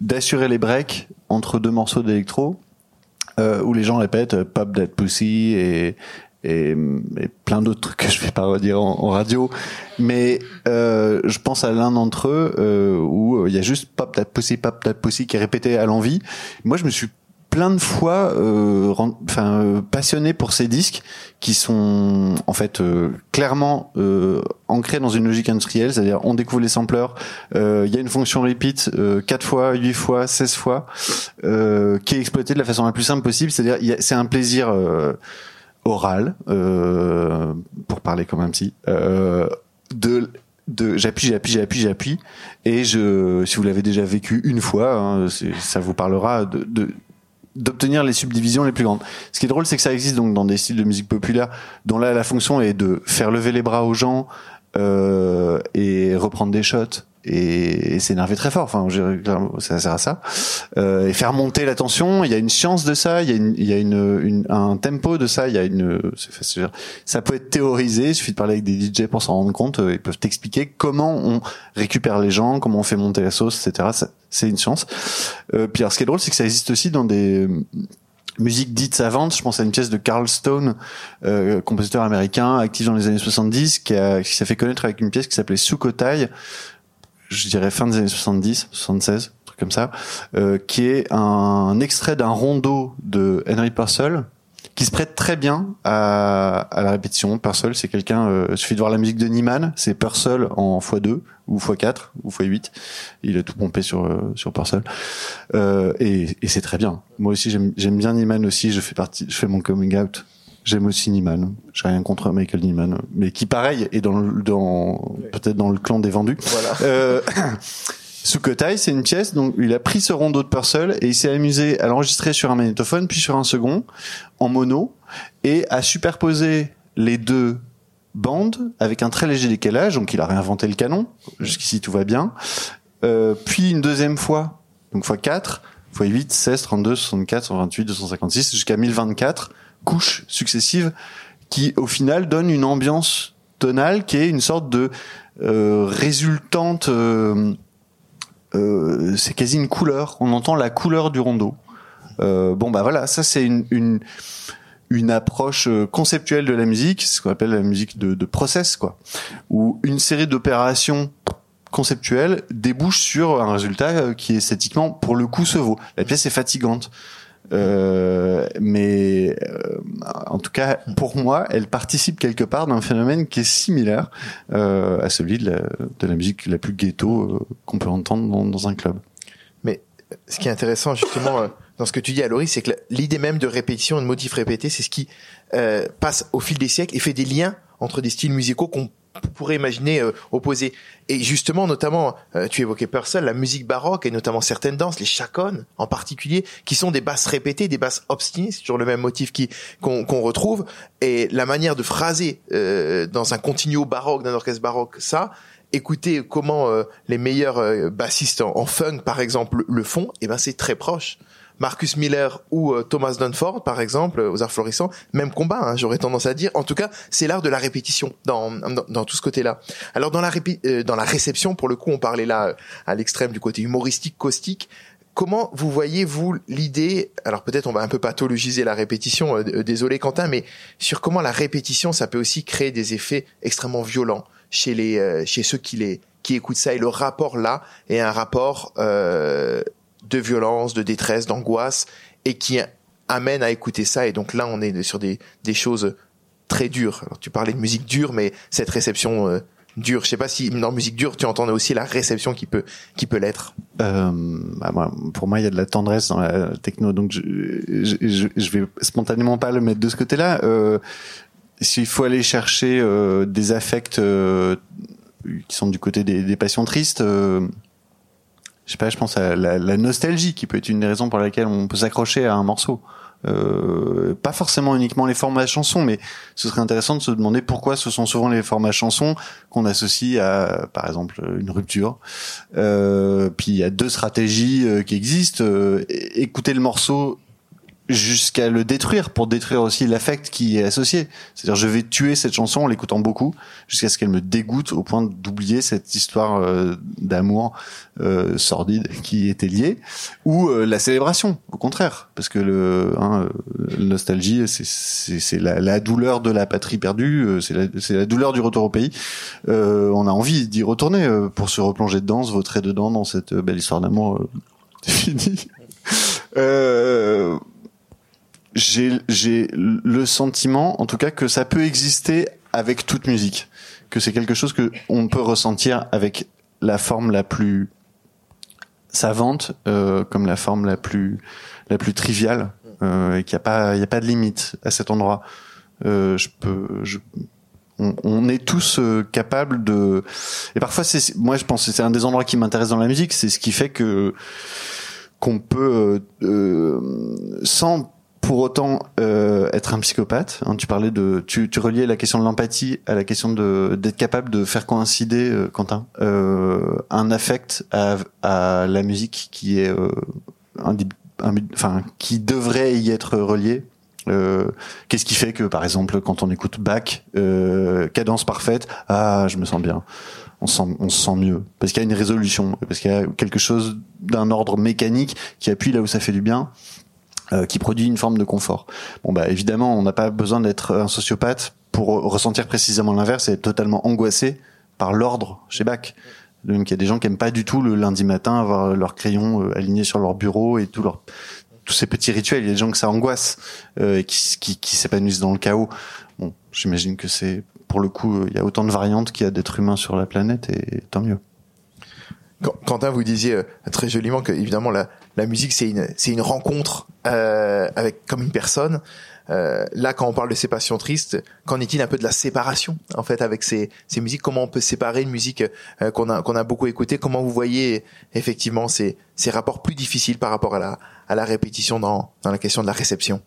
d'assurer les breaks entre deux morceaux d'électro, euh, où les gens répètent euh, Pop That Pussy et, et, plein d'autres trucs que je vais pas redire en, en radio. Mais euh, je pense à l'un d'entre eux euh, où il y a juste Pop That Pussy, Pop That Pussy qui est répété à l'envie. Moi, je me suis plein de fois euh, enfin euh, passionné pour ces disques qui sont en fait euh, clairement euh, ancrés dans une logique industrielle, c'est-à-dire on découvre les sampleurs, euh, il y a une fonction repeat euh, 4 fois, 8 fois, 16 fois euh, qui est exploitée de la façon la plus simple possible, c'est-à-dire c'est un plaisir euh, oral euh, pour parler comme un euh, de de j'appuie j'appuie j'appuie j'appuie et je si vous l'avez déjà vécu une fois hein, ça vous parlera de, de d'obtenir les subdivisions les plus grandes. Ce qui est drôle, c'est que ça existe donc dans des styles de musique populaire dont là la fonction est de faire lever les bras aux gens euh, et reprendre des shots et, et s'énerver très fort. Enfin, ça sert à ça. Euh, et faire monter la tension. Il y a une science de ça. Il y a, une, il y a une, une- un tempo de ça. Il y a une. facile. Ça peut être théorisé. Il suffit de parler avec des DJ pour s'en rendre compte. Euh, Ils peuvent t'expliquer comment on récupère les gens, comment on fait monter la sauce, etc. C'est une science. Euh, puis alors, ce qui est drôle, c'est que ça existe aussi dans des musiques dites savantes. Je pense à une pièce de Carl Stone, euh, compositeur américain, actif dans les années 70, qui, a, qui s'est fait connaître avec une pièce qui s'appelait Sukhothai, je dirais fin des années 70, 76, un truc comme ça, euh, qui est un extrait d'un rondo de Henry Purcell, qui se prête très bien à, à la répétition. Purcell, c'est quelqu'un, euh, il suffit de voir la musique de Niemann, c'est Purcell en x2 ou x4 ou x8. Il a tout pompé sur euh, sur Purcell. Euh, et, et c'est très bien. Moi aussi, j'aime j'aime bien Niemann aussi. Je fais partie, je fais mon coming out. J'aime aussi Niemann. J'ai rien contre Michael Niemann, mais qui pareil est dans le, dans peut-être dans le clan des vendus. voilà. Euh, <coughs> Sukhothai, c'est une pièce, donc il a pris ce rondo de Purcell et il s'est amusé à l'enregistrer sur un magnétophone, puis sur un second, en mono, et à superposer les deux bandes avec un très léger décalage, donc il a réinventé le canon, jusqu'ici tout va bien, euh, puis une deuxième fois, donc fois 4, fois 8, 16, 32, 64, 128, 256, jusqu'à 1024 couches successives qui au final donnent une ambiance tonale qui est une sorte de euh, résultante euh, euh, c'est quasi une couleur. On entend la couleur du rondo. Euh, bon bah voilà, ça c'est une, une une approche euh, conceptuelle de la musique, ce qu'on appelle la musique de, de process quoi, où une série d'opérations conceptuelles débouche sur un résultat euh, qui esthétiquement pour le coup se vaut. La pièce est fatigante. Euh, mais euh, en tout cas, pour moi, elle participe quelque part d'un phénomène qui est similaire euh, à celui de la, de la musique la plus ghetto euh, qu'on peut entendre dans, dans un club. ce qui est intéressant justement euh, dans ce que tu dis, Aloris, c'est que l'idée même de répétition, de motif répété, c'est ce qui passe au fil des siècles et fait des liens entre des styles musicaux qu'on pourrait imaginer euh, opposés. Et justement, notamment, euh, tu évoquais Purcell, la musique baroque et notamment certaines danses, les chaconnes en particulier, qui sont des basses répétées, des basses obstinées, c'est toujours le même motif qui qu'on qu'on retrouve. Et la manière de phraser euh, dans un continuo baroque, d'un orchestre baroque, ça, écoutez comment euh, les meilleurs euh, bassistes en, en funk, par exemple, le, font, et ben c'est très proche. Marcus Miller ou euh, Thomas Dunford, par exemple, euh, aux Arts Florissants, même combat, hein, j'aurais tendance à dire. En tout cas, c'est l'art de la répétition dans, dans, tout ce côté-là. Alors dans la, répé- euh, dans la réception, pour le coup, on parlait là euh, à l'extrême du côté humoristique, caustique. Comment vous voyez vous l'idée Alors peut-être on va un peu pathologiser la répétition. euh, désolé Quentin, mais sur comment la répétition, ça peut aussi créer des effets extrêmement violents chez les chez ceux qui les qui écoutent ça et le rapport là est un rapport euh, de violence, de détresse, d'angoisse et qui amène à écouter ça et donc là on est sur des choses très dures. Tu parlais de musique dure mais cette réception euh, dure, je sais pas si dans musique dure tu entendais aussi la réception qui peut qui peut l'être. Euh, bah, pour moi, il y a de la tendresse dans la techno, donc je, je, je, vais spontanément pas le mettre de ce côté-là. Euh, s'il faut aller chercher des affects qui sont du côté des, des passions tristes, je sais pas, je pense à la, nostalgie qui peut être une des raisons pour laquelle on peut s'accrocher à un morceau. Euh, pas forcément uniquement les formats chansons, mais ce serait intéressant de se demander pourquoi ce sont souvent les formats chansons qu'on associe à, par exemple, une rupture. Euh, puis il y a deux stratégies euh, qui existent. Euh, écouter le morceau jusqu'à le détruire pour détruire aussi l'affect qui est associé. C'est-à-dire je vais tuer cette chanson en l'écoutant beaucoup jusqu'à ce qu'elle me dégoûte au point d'oublier cette histoire euh, d'amour euh, sordide qui était liée ou euh, la célébration au contraire. Parce que le hein, nostalgie c'est c'est la, la douleur de la patrie perdue euh, c'est la la douleur du retour au pays. Euh, on a envie d'y retourner euh, pour se replonger dedans se vautrer dedans dans cette belle histoire d'amour <laughs> finie. Euh, j'ai j'ai le sentiment, en tout cas, que ça peut exister avec toute musique, que c'est quelque chose que on peut ressentir avec la forme la plus savante, euh, comme la forme la plus la plus triviale, euh, et qu'il n'y a pas il y a pas de limite à cet endroit. Euh, je peux je on, est tous euh, capables de et parfois c'est moi je pense que c'est un des endroits qui m'intéresse dans la musique c'est ce qui fait que qu'on peut euh, euh, sans pour autant euh, être un psychopathe. Hein, tu parlais de, tu, tu reliais la question de l'empathie à la question de d'être capable de faire coïncider, euh, Quentin, euh, un affect à, à la musique qui est, euh, un, un- enfin, qui devrait y être relié. Euh, Qu'est-ce qui fait que, par exemple, quand on écoute Bach, euh, cadence parfaite, ah, je me sens bien on se sent, on se sent mieux parce qu'il y a une résolution, parce qu'il y a quelque chose d'un ordre mécanique qui appuie là où ça fait du bien, euh, qui produit une forme de confort. Bon bah évidemment, on n'a pas besoin d'être un sociopathe pour ressentir précisément l'inverse et être totalement angoissé par l'ordre chez Bach. Donc il y a des gens qui aiment pas du tout le lundi matin avoir leur crayon euh, aligné sur leur bureau et tout leur tous ces petits rituels. Il y a des gens que ça angoisse euh, et qui, qui, qui s'épanouissent dans le chaos. Bon, j'imagine que c'est pour le coup, euh, il y a autant de variantes qu'il y a d'êtres humains sur la planète et tant mieux. Quentin, vous disiez euh, très joliment que évidemment la, la musique c'est une c'est une rencontre euh, avec comme une personne. Euh, là, quand on parle de ces passions tristes, qu'en est-il un peu de la séparation en fait avec ces, ces musiques? Comment on peut séparer une musique euh, qu'on a qu'on a beaucoup écoutée? Comment vous voyez effectivement ces ces rapports plus difficiles par rapport à la à la répétition dans dans la question de la réception?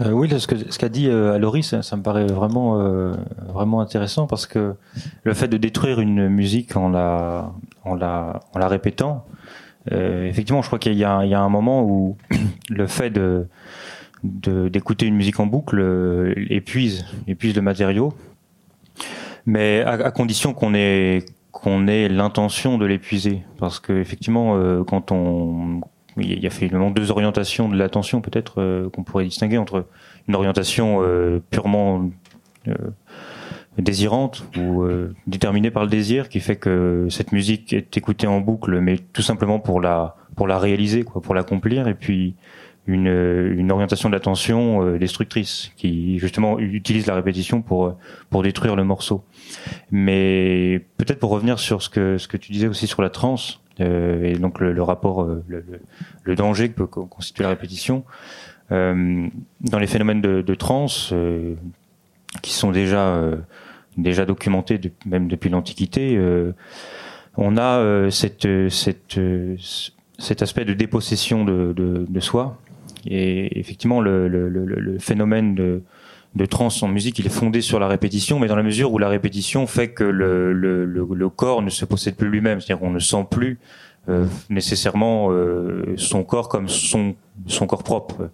Euh, oui, ce que- ce qu'a dit euh, Aloris, ça, me paraît vraiment euh, vraiment intéressant parce que le fait de détruire une musique en la en la en la répétant, euh, effectivement, je crois qu'il y y a un moment où <clears throat> le fait de d'écouter une musique en boucle épuise épuise le matériau, mais à, condition qu'on ait qu'on ait l'intention de l'épuiser, parce que effectivement, quand on il y a finalement deux orientations de l'attention peut-être euh, qu'on pourrait distinguer entre une orientation euh, purement euh, désirante ou déterminée par le désir qui fait que cette musique est écoutée en boucle mais tout simplement pour la pour la réaliser quoi pour l'accomplir. Et puis une, une orientation de l'attention destructrice qui justement utilise la répétition pour pour détruire le morceau. Mais peut-être pour revenir sur ce que ce que tu disais aussi sur la transe et donc le, rapport euh, le, danger que peut co- constituer la répétition euh, dans les phénomènes de, de transe euh, qui sont déjà euh, déjà documentés même depuis l'Antiquité, euh, on a euh, euh, euh, cet aspect de dépossession de, soi. Et effectivement, le phénomène de, de transe en musique, il est fondé sur la répétition, mais dans la mesure où la répétition fait que le, le, le, le corps ne se possède plus lui-même, c'est-à-dire qu'on ne sent plus euh, nécessairement euh, son corps comme son son corps propre.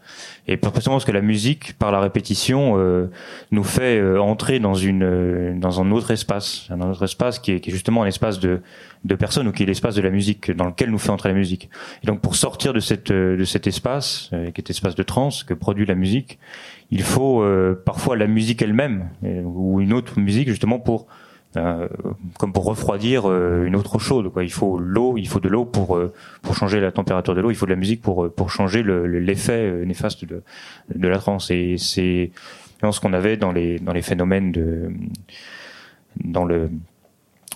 Et précisément parce que la musique, par la répétition, euh, nous fait euh, entrer dans une euh, dans un autre espace, un autre espace qui est, qui est justement un espace de de personnes ou qui est l'espace de la musique dans lequel nous fait entrer la musique. Et donc pour sortir de cette euh, de cet espace, qui est espace de trance que produit la musique, il faut parfois la musique elle-même ou une autre musique justement pour comme pour refroidir euh, une autre chaude. Quoi. Il faut l'eau, il faut de l'eau pour euh, pour changer la température de l'eau. Il faut de la musique pour euh, pour changer le- le- l'effet euh, néfaste de de la transe. Et c'est ce qu'on avait dans les dans les phénomènes de dans le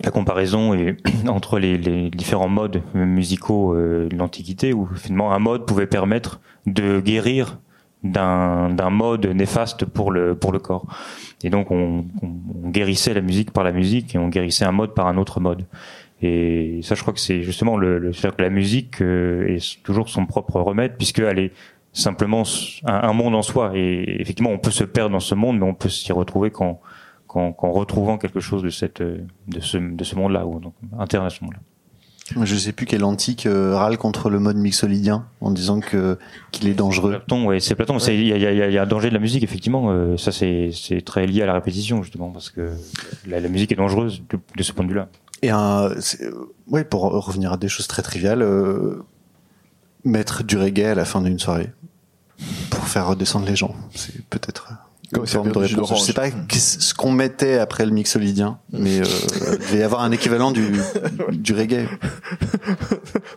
la comparaison et, <clears throat> entre les, les différents modes musicaux de l'Antiquité, où finalement un mode pouvait permettre de guérir d'un d'un mode néfaste pour le pour le corps. Et donc on, on, guérissait la musique par la musique et on guérissait un mode par un autre mode. Et ça, je crois que c'est justement le, le que la musique euh, est toujours son propre remède puisqu'elle est simplement un, monde en soi. Et effectivement, on peut se perdre dans ce monde, mais on peut s'y retrouver qu'en retrouvant quelque chose de cette de ce de ce monde-là ou donc interne à ce monde-là. Je sais plus quel antique euh, râle contre le mode mixolydien en disant que qu'il est dangereux. Platon, ouais, c'est Platon. Il y, a, y, a, y, a, un danger de la musique effectivement. Euh, ça c'est c'est très lié à la répétition justement parce que la, la musique est dangereuse de, ce point de vue-là. Et un, oui, pour revenir à des choses très triviales, euh, mettre du reggae à la fin d'une soirée pour faire redescendre les gens, c'est peut-être comme de réponse. Je sais pas ce qu'on mettait après le mixolydien, mais euh, il devait y avoir un équivalent du, <laughs> du reggae.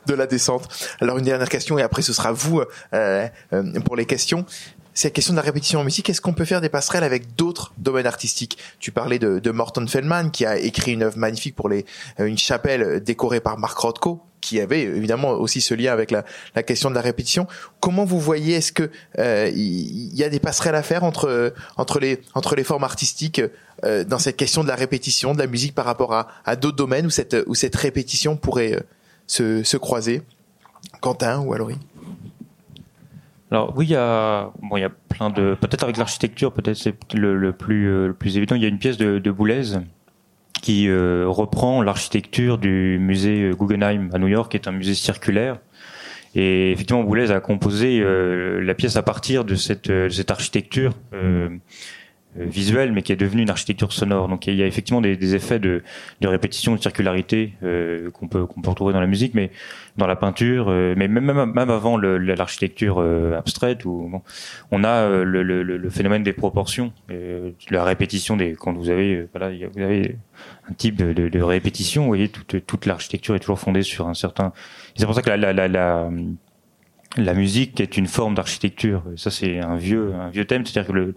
de la descente. Alors une dernière question et après ce sera vous euh, euh pour les questions. C'est la question de la répétition en musique. Est-ce qu'on peut faire des passerelles avec d'autres domaines artistiques? Tu parlais de, de Morton Feldman qui a écrit une œuvre magnifique pour les, euh, une chapelle décorée par Mark Rothko qui avait évidemment aussi ce lien avec la, la question de la répétition. Comment vous voyez Est-ce que euh, il y, a des passerelles à faire entre entre les entre les formes artistiques euh, dans cette question de la répétition, de la musique par rapport à, à d'autres domaines où cette où cette répétition pourrait euh, se, se croiser? Quentin ou Alory alors oui, il y a bon, il y a plein de peut-être avec l'architecture, peut-être c'est le, le, plus euh, le plus évident. Il y a une pièce de, de Boulez qui euh, reprend l'architecture du musée euh, Guggenheim à New York, qui est un musée circulaire. Et effectivement, Boulez a composé euh, la pièce à partir de cette, cette architecture visuelle, mais qui est devenue une architecture sonore. Donc il y a effectivement des, des effets de, de, répétition, de circularité qu'on peut qu'on peut retrouver dans la musique, mais dans la peinture, mais même même, avant l'architecture abstraite, où bon, on a le, le, le, phénomène des proportions, la répétition des quand vous avez voilà vous avez un type de, de, de, répétition. Vous voyez, toute, toute l'architecture est toujours fondée sur un certain. C'est pour ça que la, la, la, la, la musique est une forme d'architecture. Ça, c'est un vieux, un vieux thème. C'est-à-dire que le,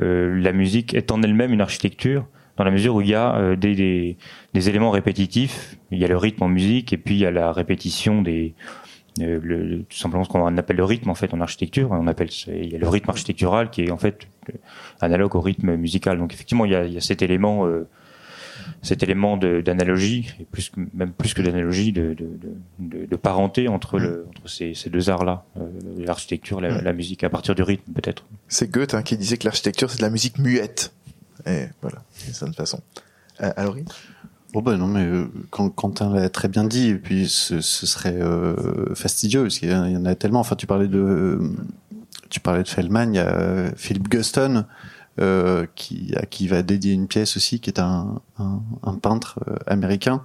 euh, la musique est en elle-même une architecture dans la mesure où il y a euh, des, des, des, éléments répétitifs. Il y a le rythme en musique et puis il y a la répétition des euh, le, tout simplement ce qu'on appelle le rythme en fait en architecture. On appelle il y a le rythme architectural qui est en fait analogue au rythme musical. Donc effectivement il y a, il y a cet élément euh, cet élément d'analogie, et plus même plus que d'analogie, de, de, de, de, parenté entre, le, entre ces, ces deux arts-là, euh, l'architecture, la, la, musique, à partir du rythme peut-être. C'est Goethe hein, qui disait que l'architecture c'est de la musique muette. Et voilà, c'est de façon. Euh, alors Bon ben non mais euh, Quentin l'a très bien dit et puis ce, ce serait euh, fastidieux parce qu'il y en a tellement. Enfin tu parlais de euh, tu parlais de Feldman, il y a Philip Guston euh, qui à qui va dédier une pièce aussi, qui est un, un, un peintre euh, américain.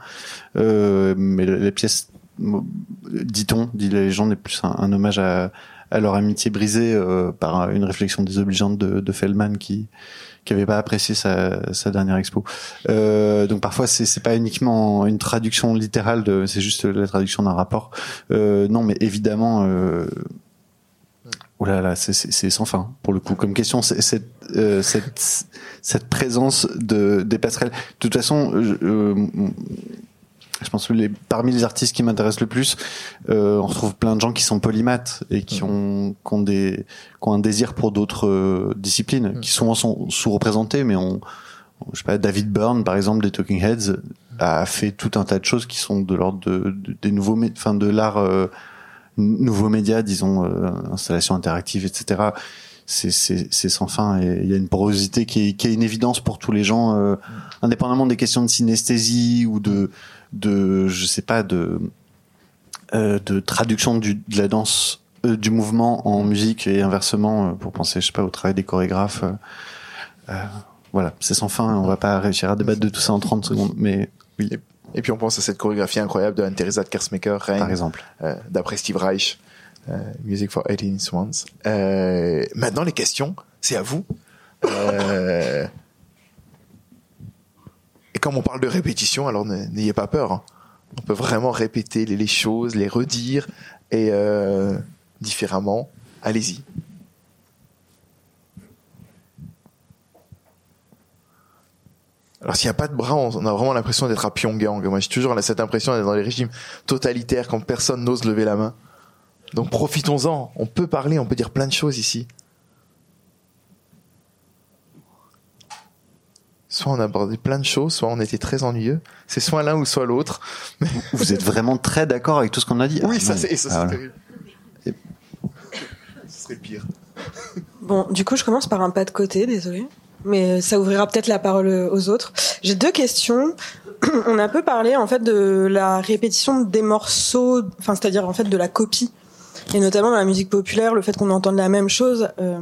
Euh, mais la, pièce, dit-on, dit la légende, est plus un, un hommage à, à, leur amitié brisée euh, par une réflexion désobligeante de, de Feldman qui qui avait pas apprécié sa, sa dernière expo. Euh, donc parfois c'est c'est pas uniquement une traduction littérale de, c'est juste la traduction d'un rapport. Euh, non, mais évidemment, euh, Oh là là, c'est sans fin pour le coup. Comme question, c'est euh, cette, cette présence de des passerelles. De toute façon, je, euh, je pense que les, parmi les artistes qui m'intéressent le plus, euh, on retrouve plein de gens qui sont polymathes et qui ont, qui ont des qui ont un désir pour d'autres euh, disciplines, qui souvent sont sous-représentés, mais on je sais pas, David Byrne par exemple des Talking Heads a fait tout un tas de choses qui sont de l'ordre de, de, des nouveaux, enfin de l'art euh, nouveaux médias, disons, euh, installations interactives, etc. C'est sans fin et il y a une porosité qui est, une évidence pour tous les gens, euh, indépendamment des questions de synesthésie ou de, de je sais pas, de, euh, traduction du, de la danse, du mouvement en musique et inversement, pour penser, je sais pas, au travail des chorégraphes. voilà, c'est sans fin, on va pas réussir à débattre de tout ça en 30 secondes, mais oui. Et puis on pense à cette chorégraphie incroyable de Anne-Theresa de Kersmaker, Par exemple. Euh, d'après Steve Reich, euh, Music for 18 Swans. Euh, maintenant, les questions, c'est à vous. Et comme on parle de répétition, alors n'ayez pas peur. Hein. On peut vraiment répéter les, les, choses, les redire, et différemment. Allez-y. Alors s'il n'y a pas de bras, on a vraiment l'impression d'être à Pyongyang. Moi, j'ai toujours cette impression d'être dans les régimes totalitaires quand personne n'ose lever la main. Donc profitons-en. On peut parler, on peut dire plein de choses ici. Soit on abordait plein de choses, soit on était très ennuyeux. C'est soit l'un ou soit l'autre. Vous êtes vraiment très d'accord avec tout ce qu'on a dit. Oui, ça ah, c'est terrible. Ce serait pire. Bon, du coup, je commence par un pas de côté, désolé. Mais ça ouvrira peut-être la parole aux autres. J'ai deux questions. <clears throat> On a un peu parlé en fait de la répétition des morceaux, enfin c'est-à-dire en fait de la copie, et notamment dans la musique populaire, le fait qu'on entende la même chose. euh.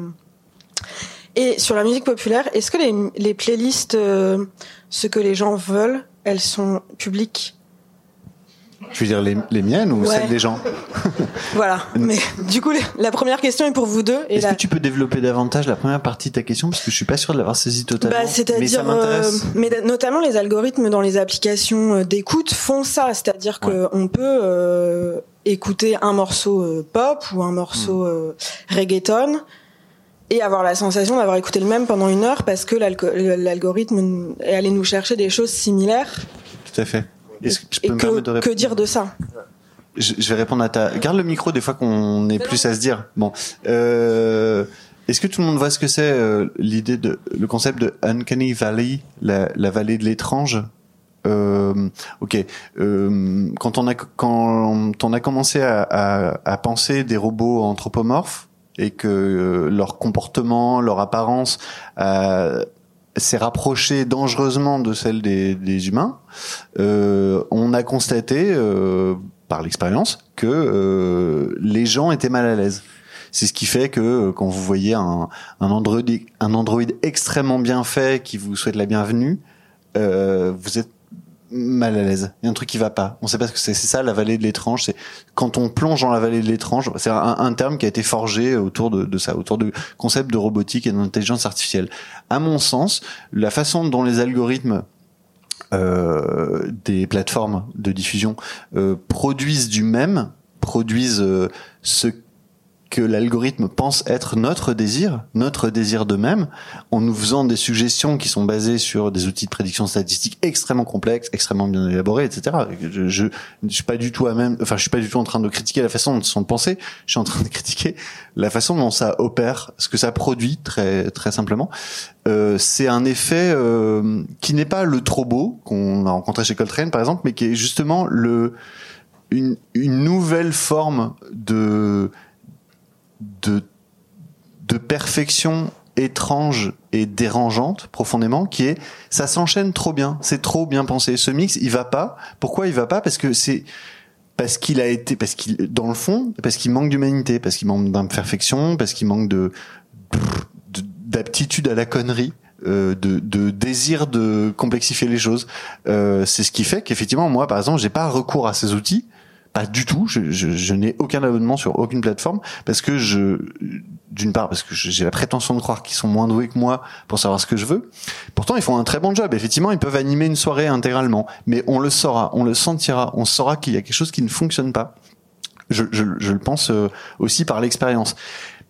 Et sur la musique populaire, est-ce que les, les playlists, euh, ce que les gens veulent, elles sont publiques? Tu veux dire les, les miennes ou Ouais. celles des gens <laughs> <laughs> Voilà. Mais du coup, la première question est pour vous deux. Est-ce la, que tu peux développer davantage la première partie de ta question parce que je suis pas sûr de l'avoir saisie totalement. Bah, mais c'est-à-dire, m'intéresse. euh, mais notamment les algorithmes dans les applications euh, d'écoute font ça, c'est-à-dire que on peut euh, écouter un morceau euh, pop ou un morceau Hmm. euh, reggaeton et avoir la sensation d'avoir écouté le même pendant une heure parce que l'algo- l'algorithme est allé nous chercher des choses similaires. Tout à fait. Est-ce que je peux Et me que, permettre de que dire de ça je, je vais répondre à ta. Garde le micro des fois qu'on est plus à se dire. Bon. Euh... Est-ce que tout le monde voit ce que c'est euh, l'idée de le concept de uncanny valley, la, la vallée de l'étrange? Euh, ok. Euh, quand on a quand on a commencé à, à, à penser des robots anthropomorphes et que euh, leur comportement, leur apparence euh, s'est rapproché dangereusement de celle des, des humains, euh, on a constaté euh, par l'expérience que euh, les gens étaient mal à l'aise. C'est ce qui fait que euh, quand vous voyez un, un Android, un Android extrêmement bien fait qui vous souhaite la bienvenue, euh, vous êtes mal à l'aise. Il y a un truc qui va pas. On sait pas ce que c'est. C'est ça la vallée de l'étrange. C'est quand on plonge dans la vallée de l'étrange. C'est un, terme qui a été forgé autour de, de ça, autour du concept de robotique et d'intelligence artificielle. À mon sens, la façon dont les algorithmes euh, des plateformes de diffusion euh, produisent du même, produisent euh, ce que l'algorithme pense être notre désir, notre désir de même, en nous faisant des suggestions qui sont basées sur des outils de prédiction statistique extrêmement complexes, extrêmement bien élaborés, etc. Je, je, je suis pas du tout à même, enfin, je suis pas du tout en train de critiquer la façon dont ils sont pensés. Je suis en train de critiquer la façon dont ça opère, ce que ça produit très très simplement. Euh, c'est un effet euh, qui n'est pas le trop beau qu'on a rencontré chez Coltrane par exemple, mais qui est justement le une, une nouvelle forme de de, de perfection étrange et dérangeante profondément qui est ça s'enchaîne trop bien. C'est trop bien pensé. Ce mix il va pas. Pourquoi il va pas? Parce que c'est parce qu'il a été parce qu'il dans le fond parce qu'il manque d'humanité parce qu'il manque d'imperfection parce qu'il manque de de- d'aptitude à la connerie euh, de, de désir de complexifier les choses. Euh, c'est ce qui fait qu'effectivement moi par exemple j'ai pas recours à ces outils pas du tout. Je, je, je n'ai aucun abonnement sur aucune plateforme parce que je, d'une part, parce que j'ai la prétention de croire qu'ils sont moins doués que moi pour savoir ce que je veux. Pourtant, ils font un très bon job. Effectivement, ils peuvent animer une soirée intégralement, mais on le saura, on le sentira, on saura qu'il y a quelque chose qui ne fonctionne pas. Je, je, je le pense euh, aussi par l'expérience.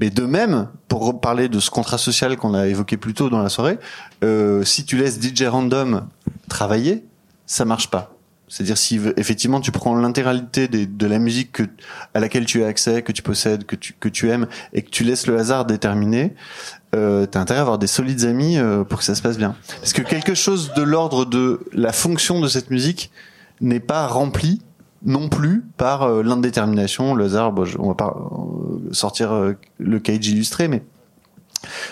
Mais de même, pour parler de ce contrat social qu'on a évoqué plus tôt dans la soirée, euh, si tu laisses DJ Random travailler, ça marche pas. C'est-à-dire si effectivement tu prends l'intégralité de la musique que, à laquelle tu as accès, que tu possèdes, que tu, que tu aimes, et que tu laisses le hasard déterminer, euh, t'as intérêt à avoir des solides amis euh, pour que ça se passe bien. Parce que quelque chose de l'ordre de la fonction de cette musique n'est pas rempli non plus par euh, l'indétermination, le hasard. Bon, je- on va pas euh, sortir euh, le cage illustré, mais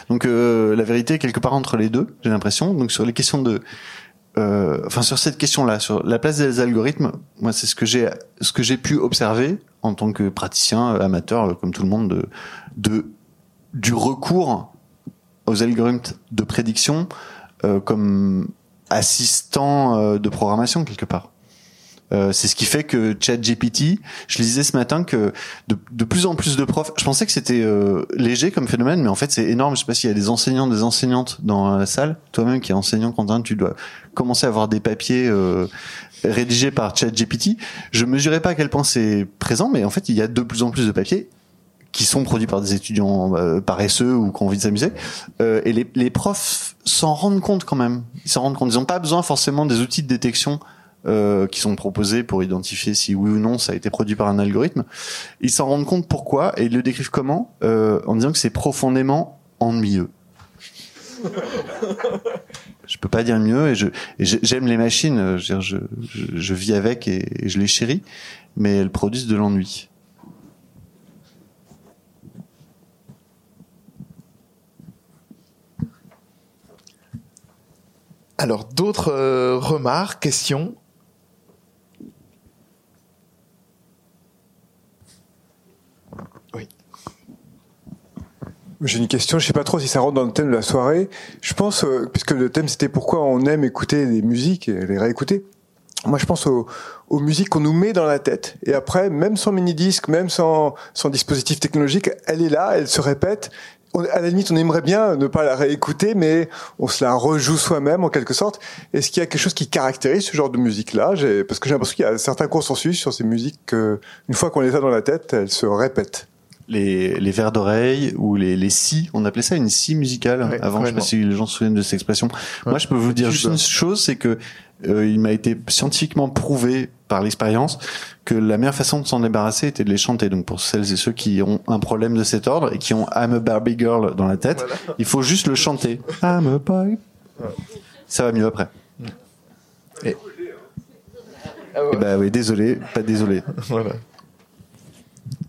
donc euh, la vérité est quelque part entre les deux, j'ai l'impression. Donc sur les questions de euh, enfin sur cette question-là, sur la place des algorithmes, moi c'est ce que j'ai ce que j'ai pu observer en tant que praticien euh, amateur euh, comme tout le monde de, du recours aux algorithmes de prédiction euh, comme assistant de programmation quelque part. Euh, c'est ce qui fait que ChatGPT, je lisais ce matin que de, de plus en plus de profs, je pensais que c'était euh, léger comme phénomène, mais en fait c'est énorme. Je sais pas s'il y a des enseignants, des enseignantes dans la salle. Toi-même qui es enseignant, Quentin, tu dois commencer à avoir des papiers euh, rédigés par ChatGPT. Je mesurais pas à quel point c'est présent, mais en fait il y a de plus en plus de papiers qui sont produits par des étudiants euh, paresseux ou qui ont envie de s'amuser. Euh, et les, les profs s'en rendent compte quand même. Ils s'en rendent compte. Ils n'ont pas besoin forcément des outils de détection euh, qui sont proposés pour identifier si oui ou non ça a été produit par un algorithme. Ils s'en rendent compte pourquoi et ils le décrivent comment euh, En disant que c'est profondément ennuyeux. <laughs> Je peux pas dire mieux. Et j'aime les machines. Je, vis avec et, et je les chéris, mais elles produisent de l'ennui. Alors, d'autres euh, remarques, questions? J'ai une question, je sais pas trop si ça rentre dans le thème de la soirée. Je pense, euh, puisque le thème c'était pourquoi on aime écouter des musiques et les réécouter. Moi, je pense aux, musiques qu'on nous met dans la tête. Et après, même sans mini-disque, même sans, dispositif technologique, elle est là, elle se répète. On- à la limite, on aimerait bien ne pas la réécouter, mais on se la rejoue soi-même en quelque sorte. Est-ce qu'il y a quelque chose qui caractérise ce genre de musique-là? Parce que j'ai l'impression qu'il y a certains consensus sur ces musiques que, une fois qu'on les a dans la tête, elles se répètent. Les, les vers d'oreille ou les, les scies, on appelait ça une scie musicale Ouais, avant. Je sais pas si les gens se souviennent de cette expression. Moi, je peux vous dire juste une chose, c'est que euh, il m'a été scientifiquement prouvé par l'expérience que la meilleure façon de s'en débarrasser était de les chanter. Donc pour celles et ceux qui ont un problème de cet ordre et qui ont I'm a Barbie Girl dans la tête, Voilà. il faut juste le chanter. I'm a Barbie. Ça va mieux après. Ah ouais. Eh bah oui, désolé, pas désolé. <laughs> Voilà.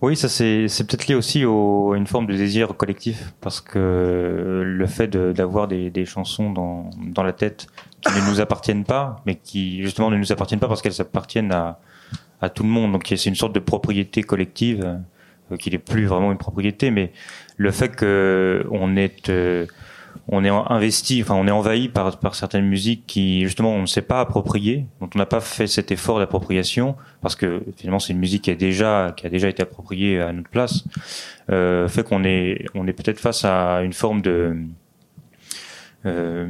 Oui, ça c'est c'est peut-être lié aussi au, à une forme de désir collectif, parce que le fait d'avoir des, des chansons dans, dans la tête qui ne nous appartiennent pas, mais qui justement ne nous appartiennent pas parce qu'elles appartiennent à, à tout le monde. Donc c'est une sorte de propriété collective euh, qui n'est plus vraiment une propriété, mais le fait que on est euh, on est investi, enfin on est envahi par, par certaines musiques qui justement on ne s'est pas appropriées, dont on n'a pas fait cet effort d'appropriation, parce que finalement c'est une musique qui a déjà qui a déjà été appropriée à notre place, euh, fait qu'on est on est peut-être face à une forme de euh,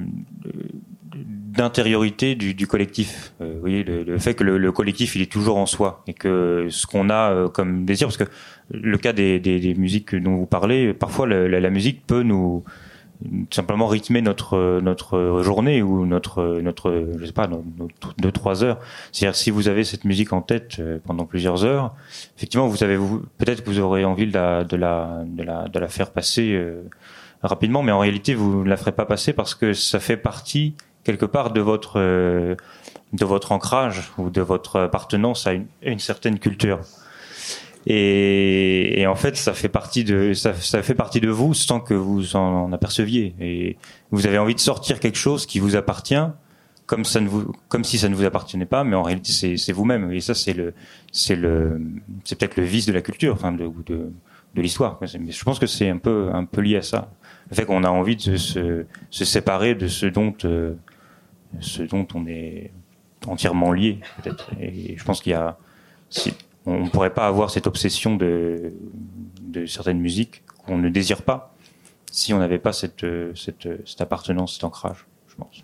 d'intériorité du, du collectif. Euh, vous voyez, le, le fait que le, le collectif il est toujours en soi et que ce qu'on a euh, comme désir, parce que le cas des, des, des musiques dont vous parlez, parfois la, la, musique peut nous simplement rythmer notre notre journée ou notre notre je sais pas notre deux trois heures. C'est-à-dire si vous avez cette musique en tête euh, pendant plusieurs heures, effectivement vous avez peut-être que vous aurez envie de la de la de la faire passer euh, rapidement, mais en réalité vous ne la ferez pas passer parce que ça fait partie quelque part de votre euh, de votre ancrage ou de votre appartenance à une certaine culture. Et, et, en fait, ça fait partie de ça, ça, fait partie de vous sans que vous en aperceviez. Et vous avez envie de sortir quelque chose qui vous appartient, comme ça ne vous, comme si ça ne vous appartenait pas, mais en réalité c'est vous-même. Et ça c'est le, c'est le, c'est peut-être le vice de la culture, enfin de de, de l'histoire. Mais je pense que c'est un peu un peu lié à ça, le fait qu'on a envie de se, se séparer de ce dont euh, ce dont on est entièrement lié peut-être. Et je pense qu'il y a on ne pourrait pas avoir cette obsession de, de certaines musiques qu'on ne désire pas si on n'avait pas cette, cette, cette appartenance, cet ancrage, je pense.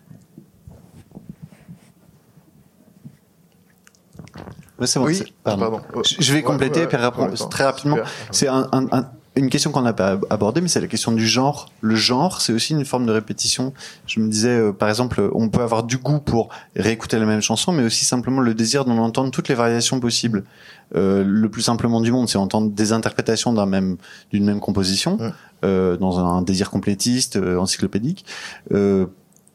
Bon, Oui, c'est- pardon. pardon. Je- vais compléter Ouais, puis ouais, répondre ouais, très rapidement. C'est un, un- un- une question qu'on n'a pas abordée, mais c'est la question du genre. Le genre, c'est aussi une forme de répétition. Je me disais, euh, par exemple, on peut avoir du goût pour réécouter la même chanson, mais aussi simplement le désir d'en entendre toutes les variations possibles. Euh, le plus simplement du monde, c'est entendre des interprétations d'un même d'une même composition, Ouais. euh, dans un, désir complétiste, euh, encyclopédique. Euh,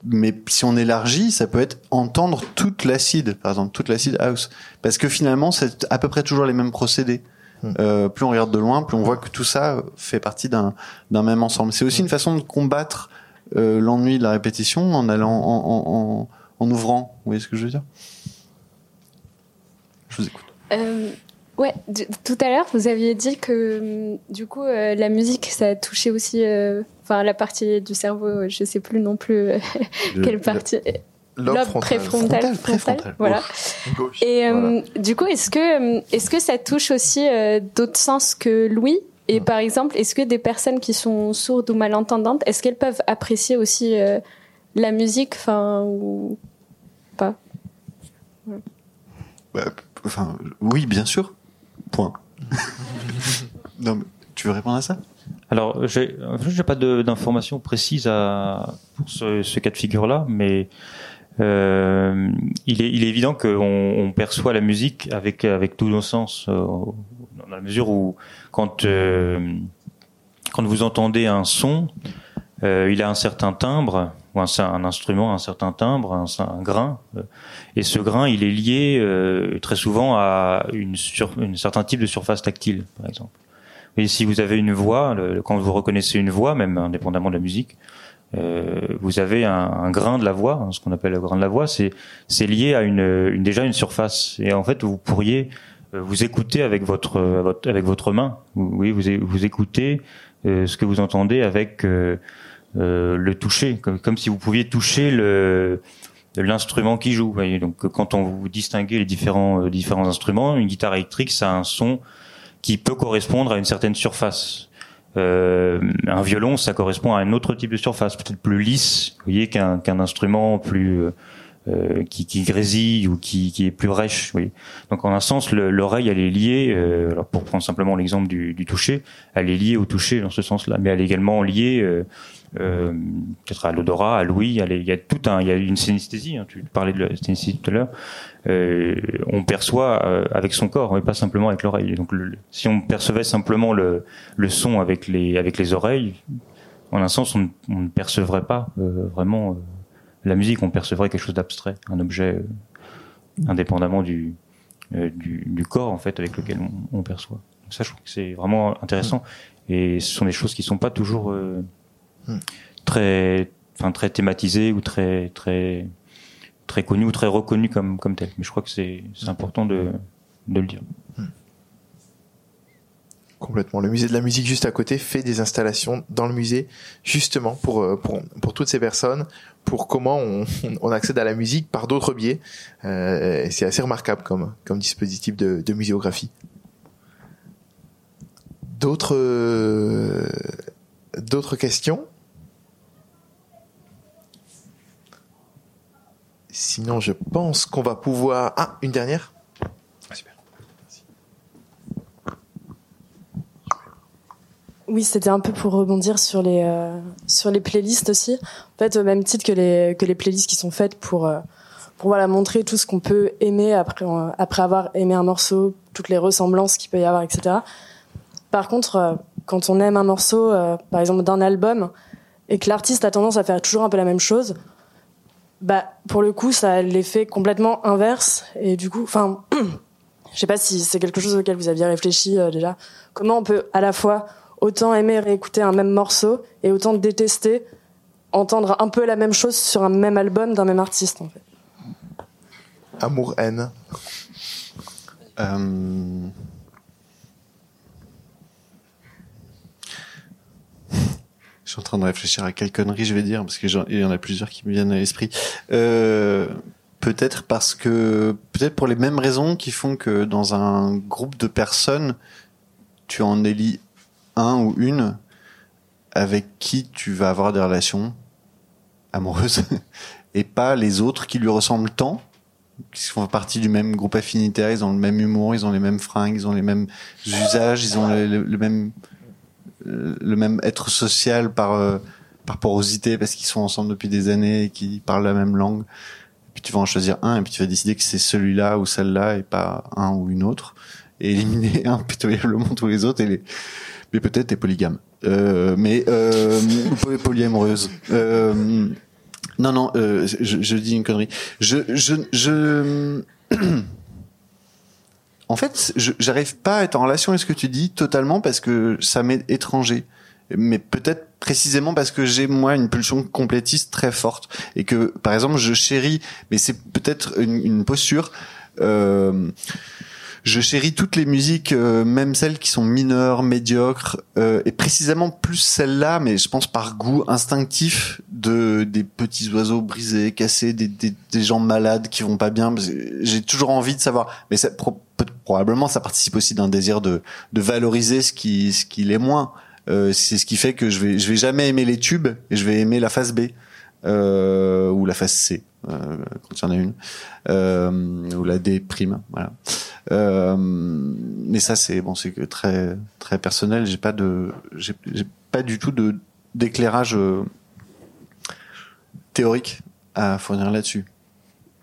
mais si on élargit, ça peut être entendre toute l'acide, par exemple, toute l'acide house. Parce que finalement, c'est à peu près toujours les mêmes procédés. Hmm. Euh, plus on regarde de loin, plus on voit que tout ça fait partie d'un d'un même ensemble. C'est aussi une façon de combattre euh, l'ennui de la répétition en allant en, en, en, en ouvrant. Vous voyez ce que je veux dire? Je vous écoute. Euh, ouais, du- tout à l'heure, vous aviez dit que hum, du coup, euh, la musique, ça touchait aussi, euh, enfin, la partie du cerveau. Je sais plus non plus <laughs> Le- quelle partie. Lobe frontal. préfrontal. Frontal, frontal, préfrontal. Voilà. Gauche. Et euh, Voilà. du coup, est-ce que, euh, est-ce que ça touche aussi euh, d'autres sens que l'ouïe Et par exemple, est-ce que des personnes qui sont sourdes ou malentendantes, est-ce qu'elles peuvent apprécier aussi euh, la musique, enfin, ou pas? Bah, enfin, oui, bien sûr. Point. <laughs> non, mais tu veux répondre à ça? Alors, j'ai j'ai pas de- d'informations précises à, pour ce, ce cas de figure-là, mais euh, il, est, il est évident qu'on on perçoit la musique avec, avec tous nos sens, euh, dans la mesure où quand, euh, quand vous entendez un son, euh, il a un certain timbre, ou un, un, instrument, un certain timbre, un, un, grain. Et ce grain, il est lié très souvent à une, sur, une certain type de surface tactile, par exemple. Et si vous avez une voix, quand vous reconnaissez une voix, même indépendamment de la musique, euh, vous avez un, un, grain de la voix, hein, ce qu'on appelle le grain de la voix, c'est lié à une, une, déjà une surface. Et en fait, vous pourriez euh, vous écouter avec votre, votre avec votre main. Oui, vous vous écoutez euh, ce que vous entendez avec euh, le toucher, comme, comme, si vous pouviez toucher le l'instrument qui joue. Voyez. Donc quand on vous distinguez les différents différents instruments, une guitare électrique, ça a un son qui peut correspondre à une certaine surface. Euh, un violon, ça correspond à un autre type de surface, peut-être plus lisse, vous voyez, qu'un qu'un instrument plus euh, qui, qui, grésille ou qui, qui est plus rêche. Oui. Donc en un sens, l'oreille, elle est liée. Euh, alors pour prendre simplement l'exemple du, du, toucher, elle est liée au toucher dans ce sens-là, mais elle est également liée euh, euh peut-être à l'odorat, à l'ouïe. Il y a tout un, il y a une synesthésie. Hein, tu parlais de la synesthésie tout à l'heure. Euh, on perçoit euh, avec son corps, mais pas simplement avec l'oreille. Donc, si on percevait simplement le, le, son avec les avec les oreilles, en un sens, on, on ne percevrait pas euh, vraiment la musique. On percevrait quelque chose d'abstrait, un objet indépendamment du, du, du corps en fait avec lequel on, on perçoit. Donc ça, je trouve que c'est vraiment intéressant. Et ce sont des choses qui sont pas toujours très, enfin très thématisées ou très très très connu ou très reconnu comme, comme tel. Mais je crois que c'est important de, de le dire. Hmm. Complètement. Le musée de la musique juste à côté fait des installations dans le musée justement pour euh, pour, pour toutes ces personnes, pour comment on, <laughs> on accède à la musique par d'autres biais. Euh, c'est assez remarquable comme comme dispositif de, de muséographie. D'autres euh, d'autres questions? Sinon, je pense qu'on va pouvoir. Ah, une dernière ah, Super. Oui, c'était un peu pour rebondir sur les euh, sur les playlists aussi. En fait, au même titre que les que les playlists qui sont faites pour euh, pour voilà montrer tout ce qu'on peut aimer après euh, après avoir aimé un morceau, toutes les ressemblances qu'il peut y avoir, etc. Par contre, quand on aime un morceau, par exemple d'un album, et que l'artiste a tendance à faire toujours un peu la même chose, bah, pour le coup, ça a l'effet complètement inverse. Et du coup, enfin, <clears throat> je sais pas si c'est quelque chose auquel vous aviez réfléchi euh, déjà. Comment on peut à la fois autant aimer réécouter un même morceau et autant détester entendre un peu la même chose sur un même album d'un même artiste, en fait? Amour-haine. Euh... Je suis en train de réfléchir à quelle connerie je vais dire parce qu'il y en a plusieurs qui me viennent à l'esprit. Euh, peut-être parce que peut-être pour les mêmes raisons qui font que dans un groupe de personnes, tu en élis un ou une avec qui tu vas avoir des relations amoureuses <laughs> et pas les autres qui lui ressemblent tant qui font partie du même groupe affinitaire, ils ont le même humour, ils ont les mêmes fringues, ils ont les mêmes usages, ils ont le même le même être social par euh, par porosité parce qu'ils sont ensemble depuis des années et qu'ils parlent la même langue. Et puis tu vas en choisir un et puis tu vas décider que c'est celui-là ou celle-là et pas un ou une autre et éliminer <laughs> impitoyablement tous les autres et les mais peut-être t'es polygame. Euh, mais euh, <laughs> polyamoureuse. Euh, non non, euh, je, je dis une connerie. Je je je <clears throat> en fait, j'arrive pas à être en relation avec ce que tu dis totalement parce que ça m'est étranger. Mais peut-être précisément parce que j'ai moi une pulsion complétiste très forte et que par exemple je chéris, mais c'est peut-être une, une, posture. Euh, je chéris toutes les musiques, euh, même celles qui sont mineures, médiocres, euh, et précisément plus celles-là, mais je pense par goût instinctif de des petits oiseaux brisés, cassés, des, des, des gens malades qui vont pas bien. J'ai toujours envie de savoir, mais ça, probablement ça participe aussi d'un désir de, de valoriser ce qui ce qui l'est moins. Euh, c'est ce qui fait que je vais je vais jamais aimer les tubes et je vais aimer la face B euh, ou la face C euh, quand il y en a une ou la D prime mais ça c'est bon c'est très très personnel. J'ai pas de j'ai pas du tout de d'éclairage théorique à fournir là-dessus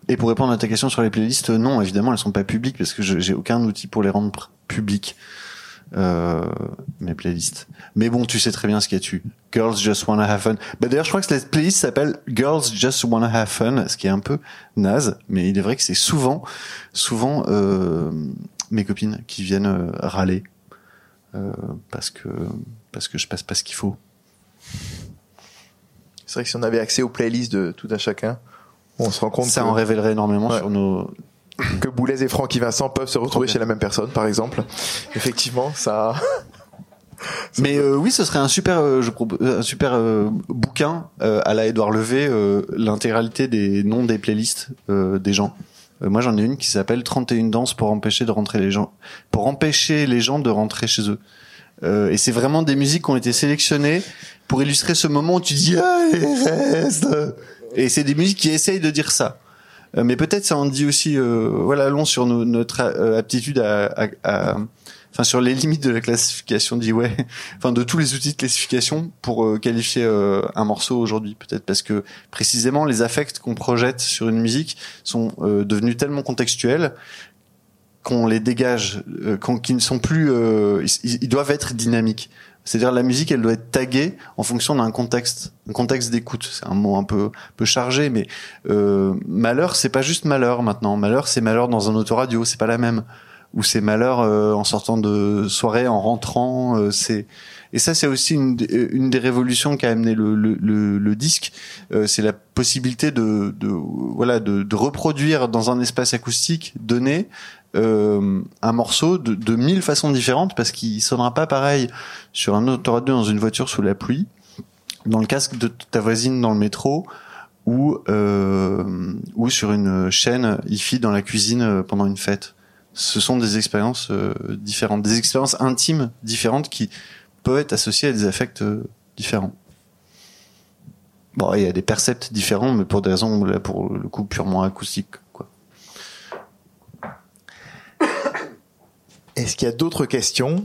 et pour répondre à ta question sur les playlists non évidemment elles sont pas publiques parce que j'ai aucun outil pour les rendre publiques euh, mes playlists. Mais bon, tu sais très bien ce qu'il y a dessus. Girls Just Wanna Have Fun. Bah, d'ailleurs, je crois que cette playlist s'appelle Girls Just Wanna Have Fun, ce qui est un peu naze, mais il est vrai que c'est souvent, souvent euh, mes copines qui viennent euh, râler euh, parce que parce que je passe pas ce qu'il faut. C'est vrai que si on avait accès aux playlists de tout un chacun, on se rend compte Ça que, en révélerait énormément Ouais. sur nos. que Boulez et Francky Vincent peuvent se retrouver chez la même personne, par exemple. Effectivement, ça. <laughs> Mais euh, oui, ce serait un super, euh, je propose, un super euh, bouquin euh, à la Édouard Levé, euh, l'intégralité des noms des playlists euh, des gens. Euh, moi, j'en ai une qui s'appelle 31 danses pour empêcher de rentrer les gens, pour empêcher les gens de rentrer chez eux. Euh, et c'est vraiment des musiques qui ont été sélectionnées pour illustrer ce moment où tu dis allez reste. Et c'est des musiques qui essayent de dire ça. Euh, mais peut-être ça en dit aussi, euh, voilà, long sur no- notre euh, aptitude à, enfin sur les limites de la classification d'Iway, <laughs> enfin de tous les outils de classification pour euh, qualifier euh, un morceau aujourd'hui, peut-être parce que précisément les affects qu'on projette sur une musique sont devenus tellement contextuels qu'on les dégage, qu'ils ne sont plus, ils, ils doivent être dynamiques. C'est-à-dire la musique, elle doit être taguée en fonction d'un contexte, un contexte d'écoute. C'est un mot un peu, peu chargé, mais euh, malheur, c'est pas juste malheur maintenant. Malheur, c'est malheur dans un autoradio, c'est pas la même. Ou c'est malheur euh, en sortant de soirée, en rentrant. euh, c'est et ça, c'est aussi une, des- une des révolutions qu'a amené le, le, le, le disque. Euh, c'est la possibilité de, de voilà de, de reproduire dans un espace acoustique donné euh, un morceau de, mille façons différentes parce qu'il sonnera pas pareil sur un autoradio dans une voiture sous la pluie, dans le casque de ta voisine dans le métro ou euh, sur une chaîne hi-fi dans la cuisine euh, pendant une fête. Ce sont des expériences différentes, des expériences intimes différentes qui peuvent être associées à des affects différents. Bon, il y a des percepts différents, mais pour des raisons là pour le coup purement acoustiques. Quoi. Est-ce qu'il y a d'autres questions?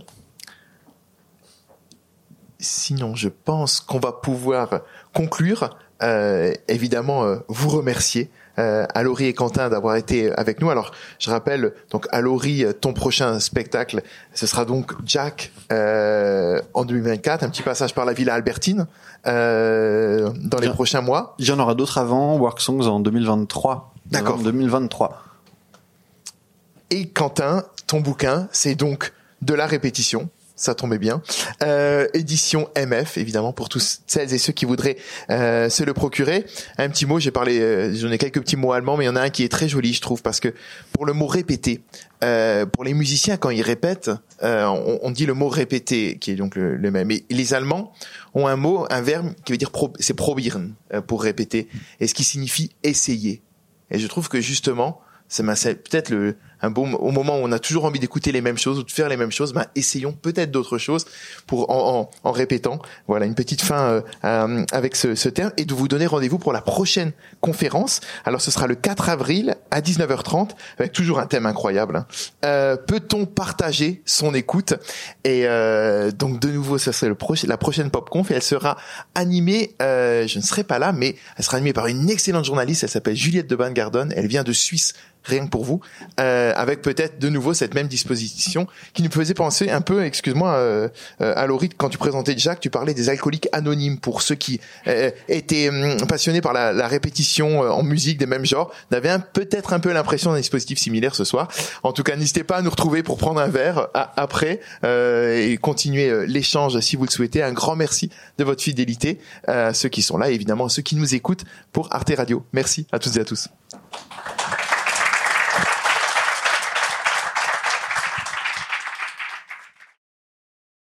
Sinon, je pense qu'on va pouvoir conclure. Euh, évidemment, euh, vous remercier. Euh, Alori et Quentin d'avoir été avec nous. Alors, je rappelle donc Alori, euh, ton prochain spectacle, ce sera donc Jack euh, en 2024, un petit passage par la Villa Albertine euh, dans les prochains mois. Il y en aura d'autres avant, Work Songs en 2023. D'accord. En 2023. Et Quentin, ton bouquin, c'est donc de la répétition. Ça tombait bien. Euh, édition MF, évidemment, pour tous celles et ceux qui voudraient euh, se le procurer. Un petit mot, j'ai parlé, euh, j'en ai quelques petits mots allemands, mais il y en a un qui est très joli, je trouve, parce que pour le mot répéter, euh, pour les musiciens, quand ils répètent, euh, on, on dit le mot répéter, qui est donc le, le même. Et les Allemands ont un mot, un verbe qui veut dire pro, c'est probieren euh, pour répéter, et ce qui signifie essayer. Et je trouve que justement, ça c'est peut-être le un bon au moment où on a toujours envie d'écouter les mêmes choses ou de faire les mêmes choses, ben essayons peut-être d'autres choses pour en, en, en répétant. Voilà une petite fin euh, euh, avec ce, ce terme et de vous donner rendez-vous pour la prochaine conférence. Alors ce sera le 4 avril à 19h30 avec toujours un thème incroyable. hein. Euh, Peut-on partager son écoute? Et euh, donc de nouveau, ça serait le la prochaine pop conf et elle sera animée. euh, je ne serai pas là, mais elle sera animée par une excellente journaliste. Elle s'appelle Juliette de Garden. Elle vient de Suisse rien que pour vous, euh, avec peut-être de nouveau cette même disposition qui nous faisait penser un peu, excuse-moi, euh, euh, à Laurie, quand tu présentais Jacques, tu parlais des alcooliques anonymes pour ceux qui euh, étaient hum, passionnés par la, la répétition euh, en musique des mêmes genres, n'avaient peut-être un peu l'impression d'un dispositif similaire ce soir. En tout cas, n'hésitez pas à nous retrouver pour prendre un verre a- après euh, et continuer l'échange si vous le souhaitez. Un grand merci de votre fidélité à ceux qui sont là et évidemment à ceux qui nous écoutent pour Arte Radio. Merci à toutes et à tous.